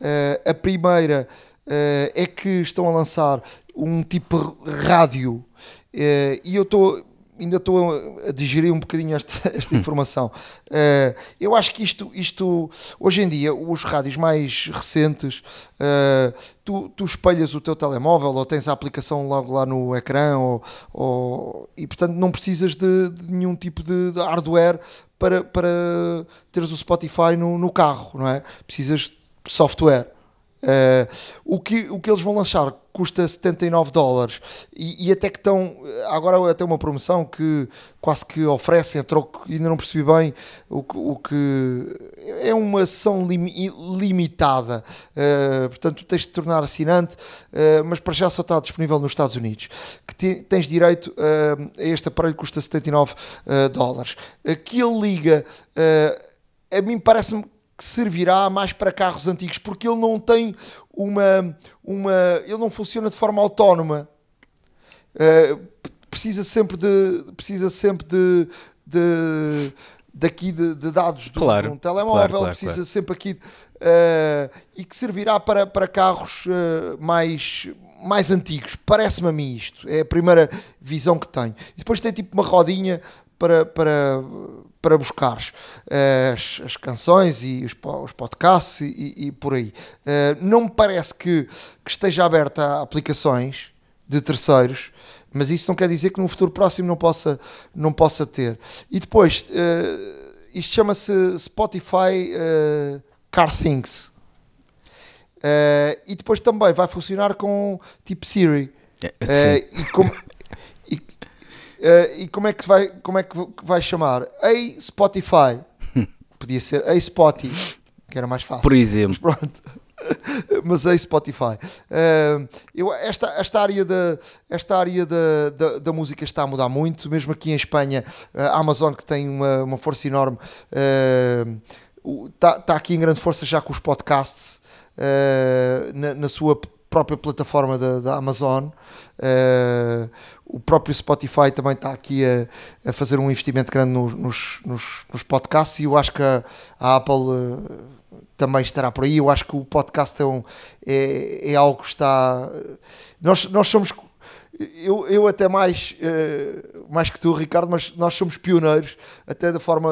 [SPEAKER 2] Uh, a primeira uh, é que estão a lançar um tipo rádio e eu estou ainda estou a digerir um bocadinho esta, [laughs] esta hum. informação. Uh, eu acho que isto, isto, hoje em dia, os rádios mais recentes, uh, tu, tu espelhas o teu telemóvel ou tens a aplicação logo lá no ecrã ou, ou e, portanto, não precisas de, de nenhum tipo de, de, hardware para, para teres o Spotify no, no carro, não é? Precisas de software. Uh, o, que, o que eles vão lançar custa 79 dólares. E, e, até que estão agora até uma promoção que quase que oferecem a troco, ainda não percebi bem o, o que é uma ação lim, limitada uh, portanto tens de tornar assinante uh, mas para já só está disponível nos Estados Unidos. Que te, tens direito uh, a este aparelho que custa 79 dólares. Que ele liga a mim parece-me que servirá mais para carros antigos, porque ele não tem uma. uma ele não funciona de forma autónoma. Uh, precisa sempre de. Precisa sempre de. de daqui de, de dados do, claro, de um telemóvel, claro, claro, precisa sempre aqui uh, e que servirá para, para carros uh, mais, mais antigos. Parece-me a mim isto. É a primeira visão que tenho. E depois tem tipo uma rodinha para, para, para buscares uh, as, as, canções e os, os podcasts e, e, por aí. Uh, não me parece que, que, esteja aberta a aplicações de terceiros, mas isso não quer dizer que no futuro próximo não possa, não possa ter. E depois, uh, isto chama-se Spotify Car Things. e depois também vai funcionar com tipo Siri. É, e como, [laughs] Uh, e como é que vai, como é que vai chamar? Ei Spotify. [laughs] Podia ser Ei Spotify, que era mais fácil.
[SPEAKER 4] Por exemplo.
[SPEAKER 2] Mas pronto. [laughs] Mas ei Spotify. Uh, eu, esta, esta área, da, esta área da, da, da, música está a mudar muito, mesmo aqui em Espanha, a Amazon que tem uma, uma força enorme, está uh, tá aqui em grande força já com os podcasts uh, na, na, sua própria plataforma da, da Amazon. Uh, o próprio Spotify também está aqui a, a fazer um investimento grande no, nos, nos, nos, podcasts e eu acho que a, a Apple uh, também estará por aí. Eu acho que o podcast é, um, é, é algo que está. Nós, nós somos. eu, eu até mais, uh, mais que tu, Ricardo, mas nós somos pioneiros, até da forma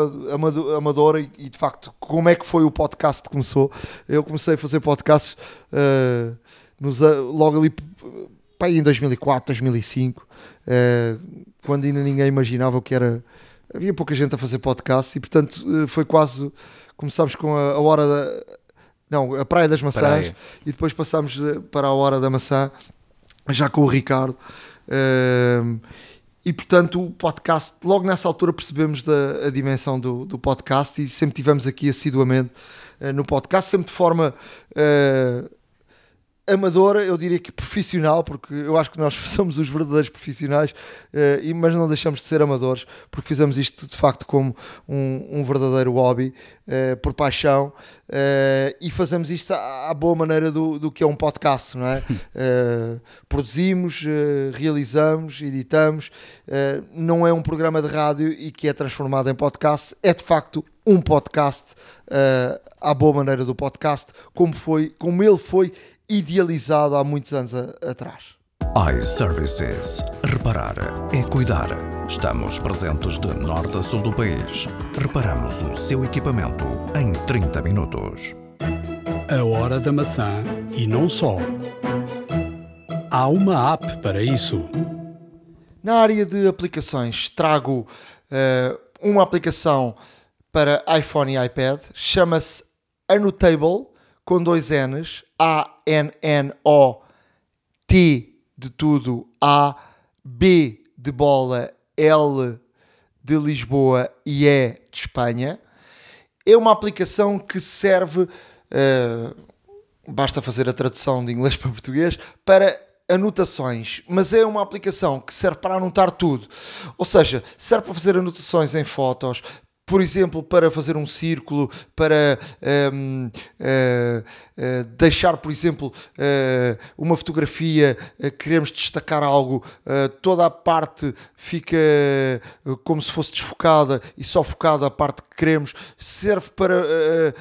[SPEAKER 2] amadora e, e, de facto, como é que foi o podcast que começou. Eu comecei a fazer podcasts nos, logo ali pá, em 2004, 2005, uh, quando ainda ninguém imaginava o que era. Havia pouca gente a fazer podcast e, portanto, foi quase. Começámos com a, a hora da. Não, a Praia das Maçãs Praia. e depois passámos para a hora da maçã já com o Ricardo. Uh, e portanto, o podcast, logo nessa altura percebemos da, a dimensão do, do podcast e sempre tivemos aqui assiduamente no podcast, sempre de forma amadora, eu diria que profissional, porque eu acho que nós [laughs] somos os verdadeiros profissionais, uh, mas não deixamos de ser amadores, porque fizemos isto de facto como um, um verdadeiro hobby, uh, por paixão, uh, e fazemos isto à, à, boa maneira do, do que é um podcast, não é? [laughs] produzimos, realizamos, editamos, não é um programa de rádio e que é transformado em podcast, é de facto um podcast à boa maneira do podcast, como foi, como ele foi idealizado há muitos anos a, atrás.
[SPEAKER 3] iServices. Reparar é cuidar. Estamos presentes de norte a sul do país. Reparamos o seu equipamento em 30 minutos.
[SPEAKER 1] A hora da maçã e não só. Há uma app para isso.
[SPEAKER 2] Na área de aplicações, trago uh, uma aplicação para iPhone e iPad, chama-se Anotable com dois N's, A-N-N-O-T de tudo, A, B de bola, L de Lisboa e E de Espanha. É uma aplicação que serve, uh, basta fazer a tradução de inglês [laughs] para português, para anotações, mas é uma aplicação que serve para anotar tudo. Ou seja, serve para fazer anotações em fotos, por exemplo, para fazer um círculo, para um, uh, uh, uh, deixar, por exemplo, uh, uma fotografia, queremos destacar algo, toda a parte fica como se fosse desfocada e só focada a parte que queremos, serve para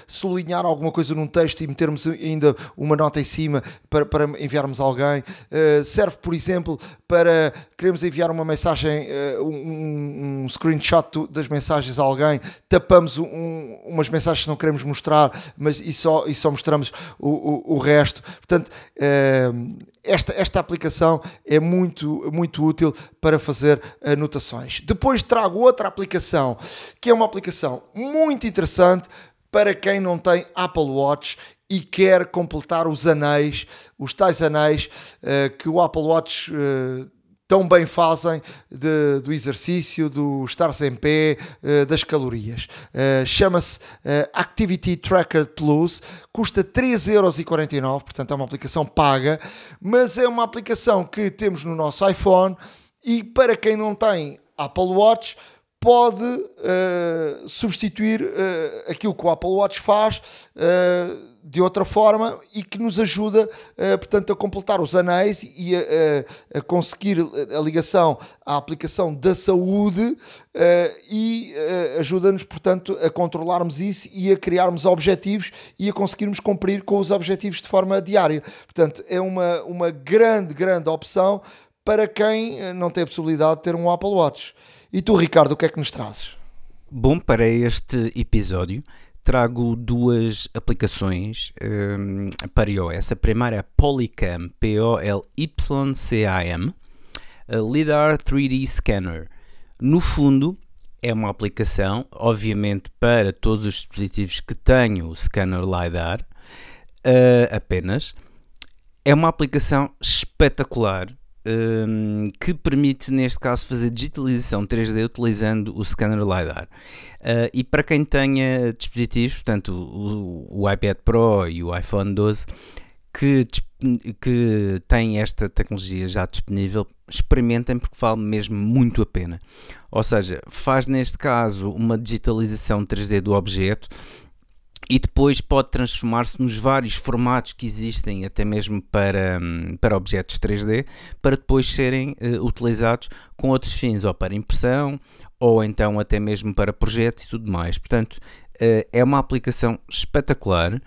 [SPEAKER 2] sublinhar alguma coisa num texto e metermos ainda uma nota em cima para, para enviarmos alguém, serve, por exemplo, para queremos enviar uma mensagem, um, um screenshot das mensagens a alguém, tapamos um, umas mensagens que não queremos mostrar, mas e só, e só mostramos o, o, o resto. Portanto, uh, esta, esta aplicação é muito, muito útil para fazer anotações. Depois trago outra aplicação, que é uma aplicação muito interessante para quem não tem Apple Watch e quer completar os anéis, os tais anéis uh, que o Apple Watch uh, tão bem fazem de, do exercício, do estar sem pé, uh, das calorias. Uh, Chama-se uh, Activity Tracker Plus, custa 3,49€, portanto é uma aplicação paga, mas é uma aplicação que temos no nosso iPhone e para quem não tem Apple Watch pode substituir aquilo que o Apple Watch faz de outra forma e que nos ajuda, uh, portanto, a completar os anéis e a, a, conseguir a ligação à aplicação da saúde uh, e uh, ajuda-nos, portanto, a controlarmos isso e a criarmos objetivos e a conseguirmos cumprir com os objetivos de forma diária. Portanto, é uma, uma grande, grande opção para quem não tem a possibilidade de ter um Apple Watch. E tu, Ricardo, o que é que nos trazes?
[SPEAKER 4] Bom, para este episódio trago duas aplicações um, para iOS. A primeira é a Polycam, P-O-L-Y-C-A-M, LiDAR 3D Scanner. No fundo, é uma aplicação, obviamente, para todos os dispositivos que tenham o scanner LiDAR, uh, apenas. É uma aplicação espetacular um, que permite, neste caso, fazer digitalização 3D utilizando o scanner LiDAR. Uh, e para quem tenha dispositivos, portanto, o, o iPad Pro e o iPhone 12, que, que têm esta tecnologia já disponível, experimentem porque vale mesmo muito a pena. Ou seja, faz neste caso uma digitalização 3D do objeto e depois pode transformar-se nos vários formatos que existem, até mesmo para, hum, para objetos 3D, para depois serem uh, utilizados com outros fins, ou para impressão, ou então até mesmo para projetos e tudo mais. Portanto, uh, é uma aplicação espetacular.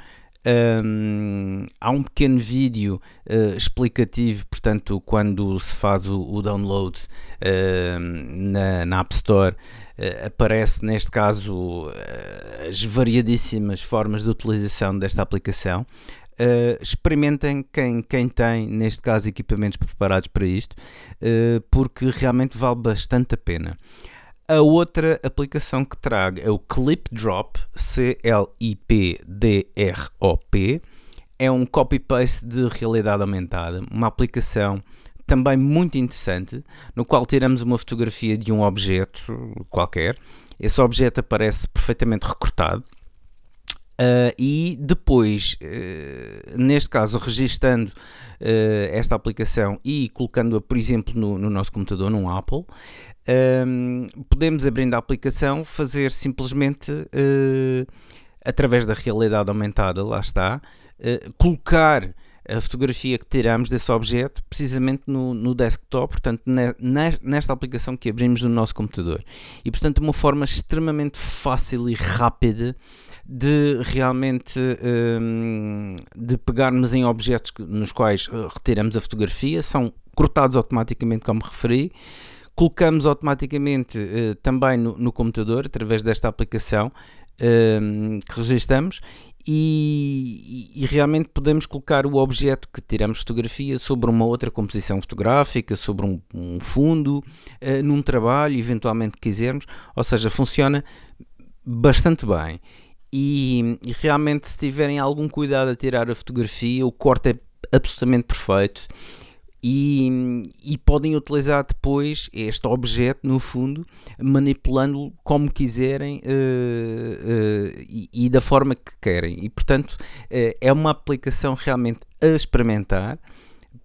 [SPEAKER 4] Um, há um pequeno vídeo uh, explicativo, portanto, quando se faz o, o download uh, na, na, App Store, uh, aparece neste caso as variadíssimas formas de utilização desta aplicação. experimentem quem, quem tem, neste caso, equipamentos preparados para isto, porque realmente vale bastante a pena. A outra aplicação que trago é o Clip Drop, C-L-I-P-D-R-O-P. É um copy-paste de realidade aumentada, uma aplicação também muito interessante, no qual tiramos uma fotografia de um objeto qualquer. Esse objeto aparece perfeitamente recortado. Uh, e depois, uh, neste caso, registando uh, esta aplicação e colocando-a, por exemplo, no, no, nosso computador, num Apple, um, podemos, abrindo a aplicação, fazer simplesmente uh, através da realidade aumentada, lá está, uh, colocar a fotografia que tiramos desse objeto precisamente no, no desktop, portanto, nesta aplicação que abrimos no nosso computador. E, portanto, uma forma extremamente fácil e rápida de realmente um, de pegarmos em objetos nos quais eh, retiramos a fotografia, são cortados automaticamente, como referi colocamos automaticamente uh, também no, no, computador, através desta aplicação uh, que registramos, e, e, realmente podemos colocar o objeto que tiramos fotografia sobre uma outra composição fotográfica, sobre um, um fundo, uh, num trabalho, eventualmente quisermos, ou seja, funciona bastante bem. E, e, realmente, se tiverem algum cuidado a tirar a fotografia, o corte é absolutamente perfeito e, e, podem utilizar depois este objeto, no fundo, manipulando como quiserem uh, uh, e, e, da forma que querem. E, portanto, uh, é uma aplicação realmente a experimentar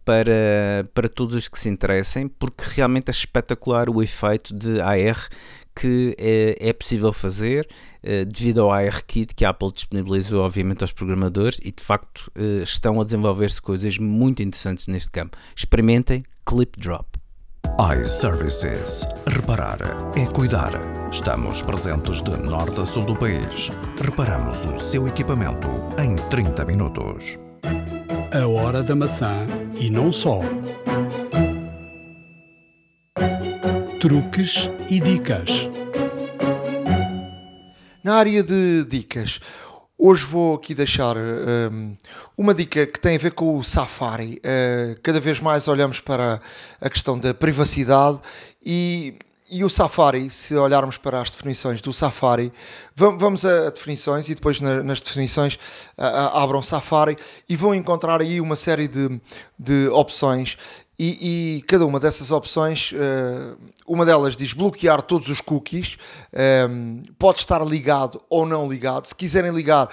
[SPEAKER 4] para, para todos os que se interessem, porque realmente é espetacular o efeito de AR que é, é possível fazer uh, devido ao ARKit que a Apple disponibilizou, obviamente, aos programadores e de facto uh, estão a desenvolver-se coisas muito interessantes neste campo. Experimentem Clip Drop.
[SPEAKER 3] iServices. Reparar é cuidar. Estamos presentes de norte a sul do país. Reparamos o seu equipamento em 30 minutos.
[SPEAKER 1] A hora da maçã e não só truques e dicas.
[SPEAKER 2] Na área de dicas, hoje vou aqui deixar um, uma dica que tem a ver com o Safari. Uh, cada vez mais olhamos para a questão da privacidade e, e o Safari, se olharmos para as definições do Safari, vamos a definições e depois nas definições abram Safari e vão encontrar aí uma série de, de opções e, e, cada uma dessas opções, uh, uma delas diz bloquear todos os cookies, um, eh, pode estar ligado ou não ligado. Se quiserem ligar, uh,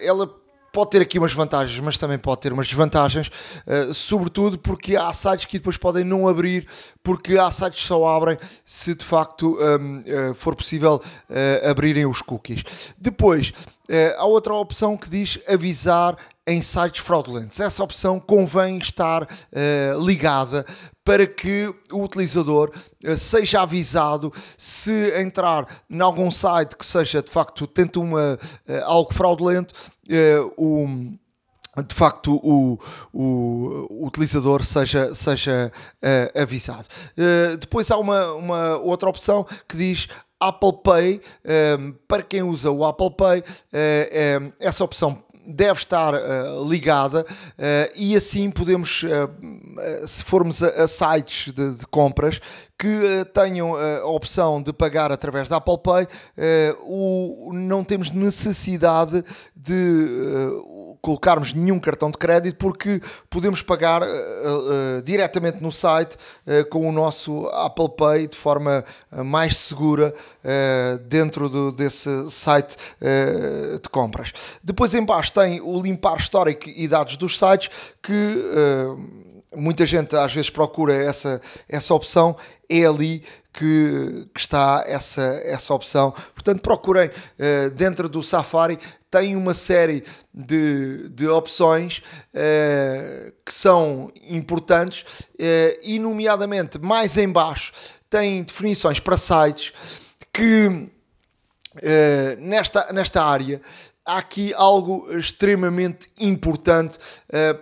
[SPEAKER 2] ela pode ter aqui umas vantagens, mas também pode ter umas desvantagens, uh, sobretudo porque há sites que depois podem não abrir, porque há sites que só abrem se de facto um, for possível abrirem os cookies. Depois, há outra opção que diz avisar em sites fraudulentos. Essa opção convém estar uh, ligada para que o utilizador uh, seja avisado se entrar em algum site que seja de facto tenta uma, uh, algo fraudulento, o de facto o, o, o, utilizador seja, seja uh, avisado. Uh, depois há uma, uma outra opção que diz Apple Pay, para quem usa o Apple Pay, uh, essa opção deve estar uh, ligada uh, e assim podemos, uh, se formos a, a sites de, de, compras que tenham a opção de pagar através da Apple Pay, o, não temos necessidade de colocarmos nenhum cartão de crédito porque podemos pagar uh, uh, diretamente no site uh, com o nosso Apple Pay de forma mais segura dentro do, desse site de compras. Depois em baixo tem o limpar histórico e dados dos sites que muita gente às vezes procura essa, essa opção, é ali que, que está essa, essa opção. Portanto, procurem uh, dentro do Safari, tem uma série de, de opções uh, que são importantes uh, e, nomeadamente, mais em baixo, tem definições para sites que nesta, nesta área, há aqui algo extremamente importante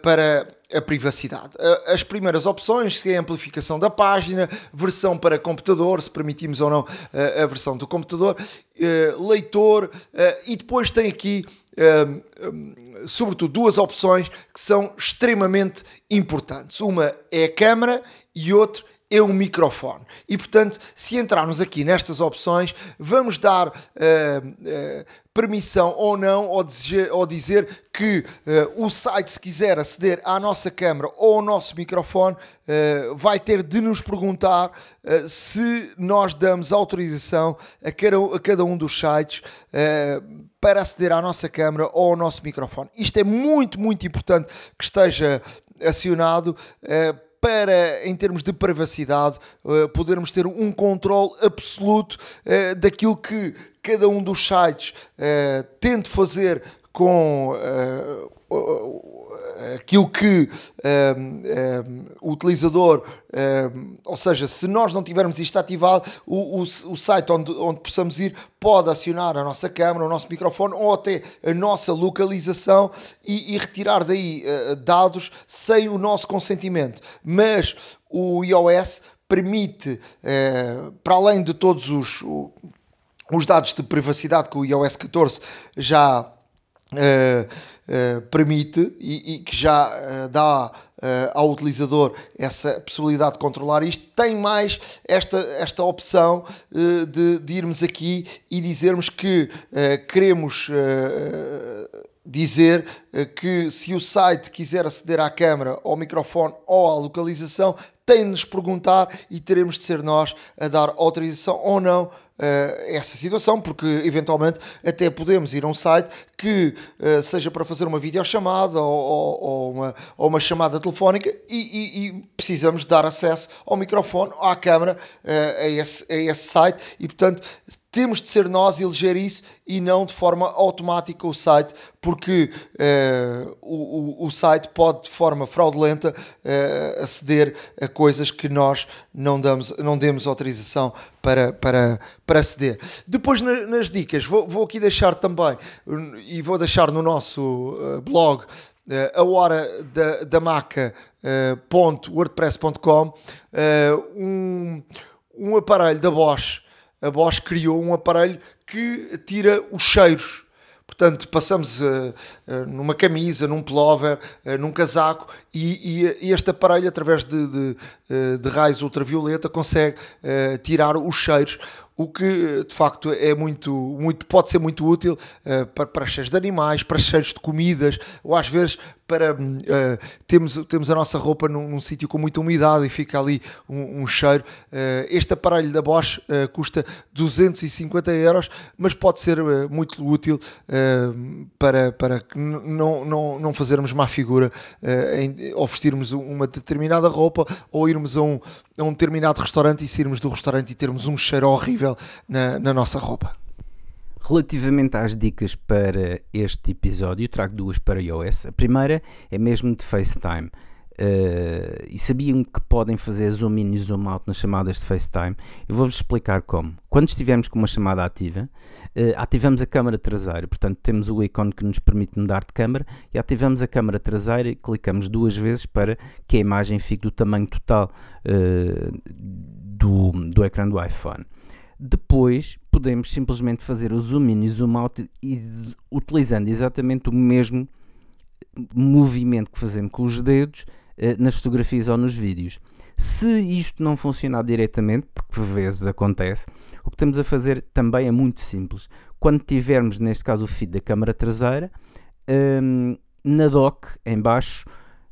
[SPEAKER 2] para a privacidade. As primeiras opções, é a amplificação da página, versão para computador, se permitimos ou não a versão do computador, leitor, e depois tem aqui sobretudo duas opções que são extremamente importantes. Uma é a câmera e outra é o microfone. E portanto, se entrarmos aqui nestas opções, vamos dar uh, uh, permissão ou não, ou, dizer, ou dizer que uh, o site, se quiser aceder à nossa câmera ou ao nosso microfone, vai ter de nos perguntar se nós damos autorização a cada, a cada um dos sites para aceder à nossa câmera ou ao nosso microfone. Isto é muito, muito importante que esteja acionado para, em termos de privacidade, uh, podermos ter um controle absoluto uh, daquilo que cada um dos sites uh, tente fazer com aquilo que um, um, o utilizador, um, ou seja, se nós não tivermos isto ativado, o, o, o, site onde, onde possamos ir pode acionar a nossa câmera, o nosso microfone ou até a nossa localização e, e retirar daí uh, dados sem o nosso consentimento. Mas o iOS permite, uh, para além de todos os, os dados de privacidade que o iOS 14 já uh, uh, permite e, e, que já uh, dá ao utilizador essa possibilidade de controlar isto, tem mais esta, esta opção de, de irmos aqui e dizermos que queremos dizer que se o site quiser aceder à câmera, ao microfone ou à localização, tem de nos perguntar e teremos de ser nós a dar autorização ou não uh, essa situação, porque eventualmente até podemos ir a um site que uh, seja para fazer uma videochamada ou, ou, ou, uma, ou uma chamada telefónica e, e, e, precisamos dar acesso ao microfone, à câmara, a, esse, a esse site e, portanto, temos de ser nós eleger isso e não de forma automática o site, porque uh, o, o, o, site pode de forma fraudulenta uh, aceder a coisas que nós não, damos, não demos autorização para, para, para aceder. Depois na, nas dicas, vou, vou aqui deixar também, e vou deixar no nosso uh, blog a hora da, da maca.wordpress.com um, um aparelho da Bosch a Bosch criou um aparelho que tira os cheiros. Portanto, passamos uh, uh, numa camisa, num pullover, uh, num casaco e, e, este aparelho, através de, de, de raios ultravioleta, consegue tirar os cheiros o que de facto é muito, muito pode ser muito útil para, para cheiros de animais, para cheiros de comidas, ou às vezes para uh, temos, temos a nossa roupa num, num sítio com muita umidade e fica ali um, um cheiro. Uh, este aparelho da Bosch custa 250 euros, mas pode ser muito útil para, para não, não, não fazermos má figura em, ou vestirmos uma determinada roupa ou irmos a um, a um determinado restaurante e sairmos do restaurante e termos um cheiro horrível na, na nossa roupa.
[SPEAKER 4] Relativamente às dicas para este episódio, trago duas para iOS. A primeira é mesmo de FaceTime. Uh, e sabiam que podem fazer zoom in e zoom out nas chamadas de FaceTime? Eu vou-vos explicar como. Quando estivermos com uma chamada ativa, uh, ativamos a câmara traseira, portanto temos o ícone que nos permite mudar de câmara e ativamos a câmara traseira e clicamos duas vezes para que a imagem fique do tamanho total uh, do, do ecrã do iPhone. Depois podemos simplesmente fazer o zoom in e zoom out utilizando exatamente o mesmo movimento que fazemos com os dedos eh, nas fotografias ou nos vídeos. Se isto não funcionar diretamente, porque por vezes acontece, o que estamos a fazer também é muito simples. Quando tivermos, neste caso, o feed da câmara traseira, um, na dock, em baixo,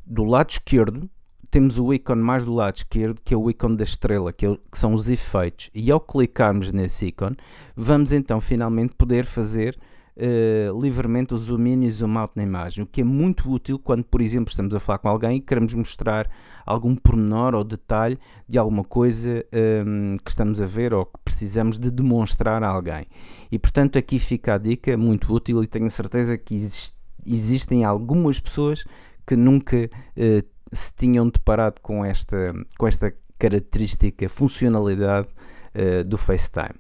[SPEAKER 4] do lado esquerdo, temos o ícone mais do lado esquerdo, que é o ícone da estrela, que, é, que são os efeitos. E ao clicarmos nesse ícone, vamos então finalmente poder fazer uh, livremente o zoom in e zoom out na imagem, o que é muito útil quando, por exemplo, estamos a falar com alguém e queremos mostrar algum pormenor ou detalhe de alguma coisa um, ehm, que estamos a ver ou que precisamos de demonstrar a alguém. E portanto, aqui fica a dica, muito útil, e tenho certeza que existe, existem algumas pessoas que nunca uh, se tinham deparado com esta, com esta característica, funcionalidade uh, do FaceTime.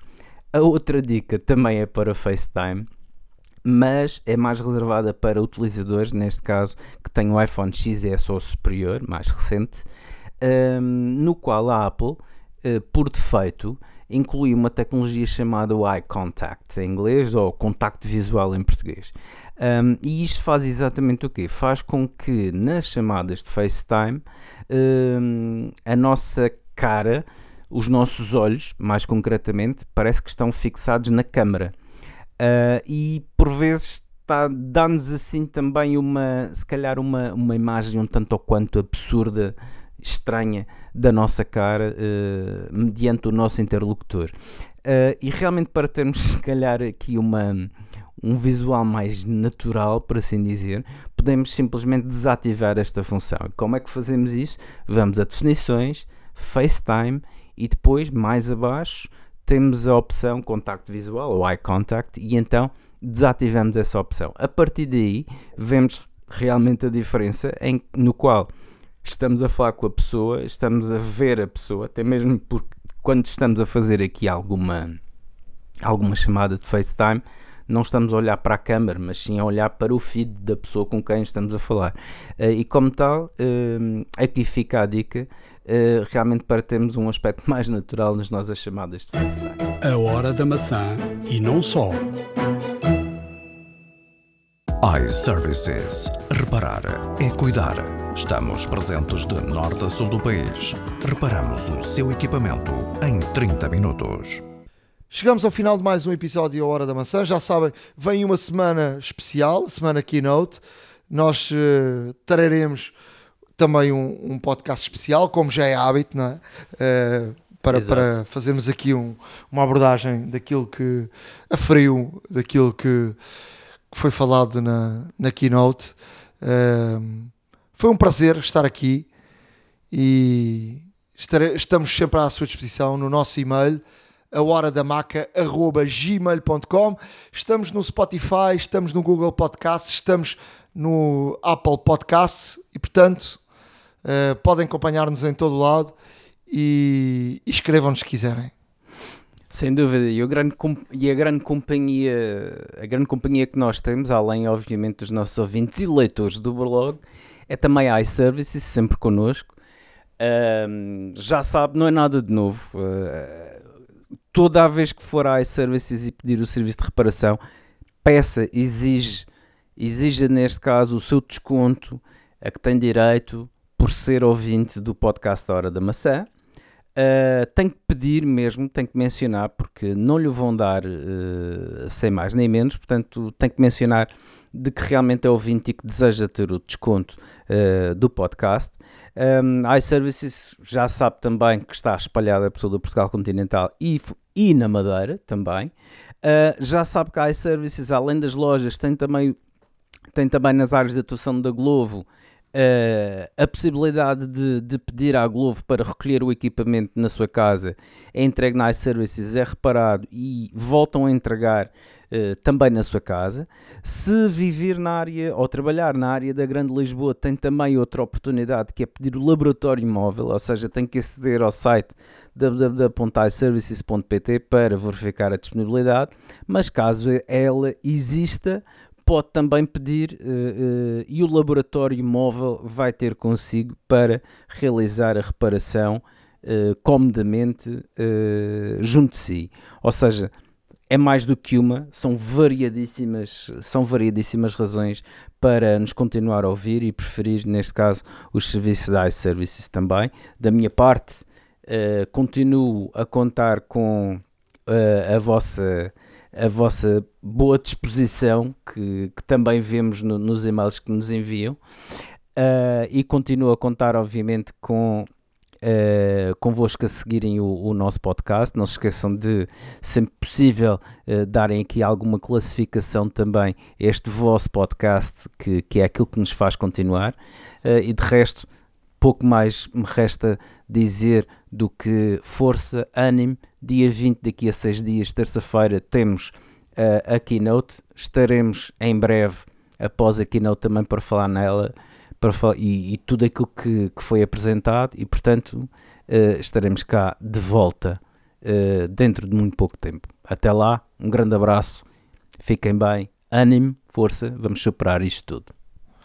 [SPEAKER 4] A outra dica também é para FaceTime, mas é mais reservada para utilizadores, neste caso, que têm o iPhone XS ou superior, mais recente, um, no qual a Apple, uh, por defeito, inclui uma tecnologia chamada Eye Contact em inglês ou contacto visual em português. Um, e isto faz exatamente o quê? Faz com que nas chamadas de FaceTime um, a nossa cara os nossos olhos, mais concretamente, parece que estão fixados na câmara. Uh, e por vezes dá-nos assim também uma, se calhar, uma, uma imagem um tanto ou quanto absurda, estranha da nossa cara, uh, mediante o nosso interlocutor. Uh, e realmente para termos, [laughs] se calhar, aqui uma, um visual mais natural, por assim dizer, podemos simplesmente desativar esta função. Como é que fazemos isso? Vamos a definições, FaceTime e depois, mais abaixo, temos a opção contacto visual ou eye contact e então desativamos essa opção. A partir daí, vemos realmente a diferença em, no qual estamos a falar com a pessoa, estamos a ver a pessoa, até mesmo porque quando estamos a fazer aqui alguma, alguma chamada de FaceTime, não estamos a olhar para a câmera, mas sim a olhar para o feed da pessoa com quem estamos a falar. Uh, e como tal, uh, aqui fica a dica, uh, realmente para termos um aspecto [laughs] mais natural nas nossas chamadas de FaceTime.
[SPEAKER 1] A hora da maçã e não só.
[SPEAKER 3] iServices. Reparar é cuidar. Estamos presentes de norte a sul do país. Reparamos o seu equipamento em 30 minutos.
[SPEAKER 2] Chegamos ao final de mais um episódio A Hora da Maçã. Já sabem, vem uma semana especial, semana keynote. Nós uh, traremos também um, um, podcast especial, como já é hábito, não é? Uh, para, para fazermos aqui um, uma abordagem daquilo que a frio, daquilo que, que foi falado na, na keynote. Uh, foi um prazer estar aqui e estarei, estamos sempre à sua disposição no nosso e-mail a hora da maca gmail.com estamos no Spotify estamos no Google Podcasts estamos no Apple Podcasts e portanto uh, podem acompanhar-nos em todo lado e, e escrevam-nos se quiserem
[SPEAKER 4] sem dúvida, e a, grande, e a grande companhia a grande companhia que nós temos, além obviamente dos nossos ouvintes e leitores do blog, é também a iServices, sempre connosco. Uh, já sabe, não é nada de novo. Uh, toda a vez que for à iServices e pedir o serviço de reparação, peça, exige, exija neste caso o seu desconto a que tem direito por ser ouvinte do podcast da Hora da Maçã. Uh, tem que pedir mesmo, tem que mencionar, porque não lhe vão dar uh, sem mais nem menos, portanto, tem que mencionar de que realmente é ouvinte e que deseja ter o desconto uh, do podcast. Um, iServices já sabe também que está espalhada por todo o Portugal continental e, e na Madeira também. Uh, já sabe que a iServices, além das lojas, tem também, tem também nas áreas de atuação da Glovo uh, a possibilidade de, de, pedir à Glovo para recolher o equipamento na sua casa. É entregue na iServices, é reparado e voltam a entregar uh, também na sua casa. Se viver na área ou trabalhar na área da Grande Lisboa, tem também outra oportunidade que é pedir o laboratório móvel, ou seja, tem que aceder ao site www.iservices.pt para verificar a disponibilidade, mas caso ela exista, pode também pedir uh, uh, e o laboratório móvel vai ter consigo para realizar a reparação uh, comodamente junto de si. Ou seja, é mais do que uma, são variadíssimas, são variadíssimas razões para nos continuar a ouvir e preferir, neste caso, os serviços da iServices também. Da minha parte, uh, continuo a contar com uh, a, vossa, a vossa boa disposição, que, que também vemos no, nos e-mails que nos enviam, uh, e continuo a contar, obviamente, com uh, convosco a seguirem o, o, nosso podcast. Não se esqueçam de, sempre possível, darem aqui alguma classificação também este vosso podcast, que, que é aquilo que nos faz continuar. E de resto, pouco mais me resta dizer do que força, ânimo. Dia 20, daqui a seis dias, terça-feira, temos uh, a keynote. Estaremos em breve, após a keynote, também para falar nela para falar, e, e, tudo aquilo que, que, foi apresentado. E portanto, uh, estaremos cá de volta uh, dentro de muito pouco tempo. Até lá, um grande abraço, fiquem bem, ânimo, força, vamos superar isto tudo.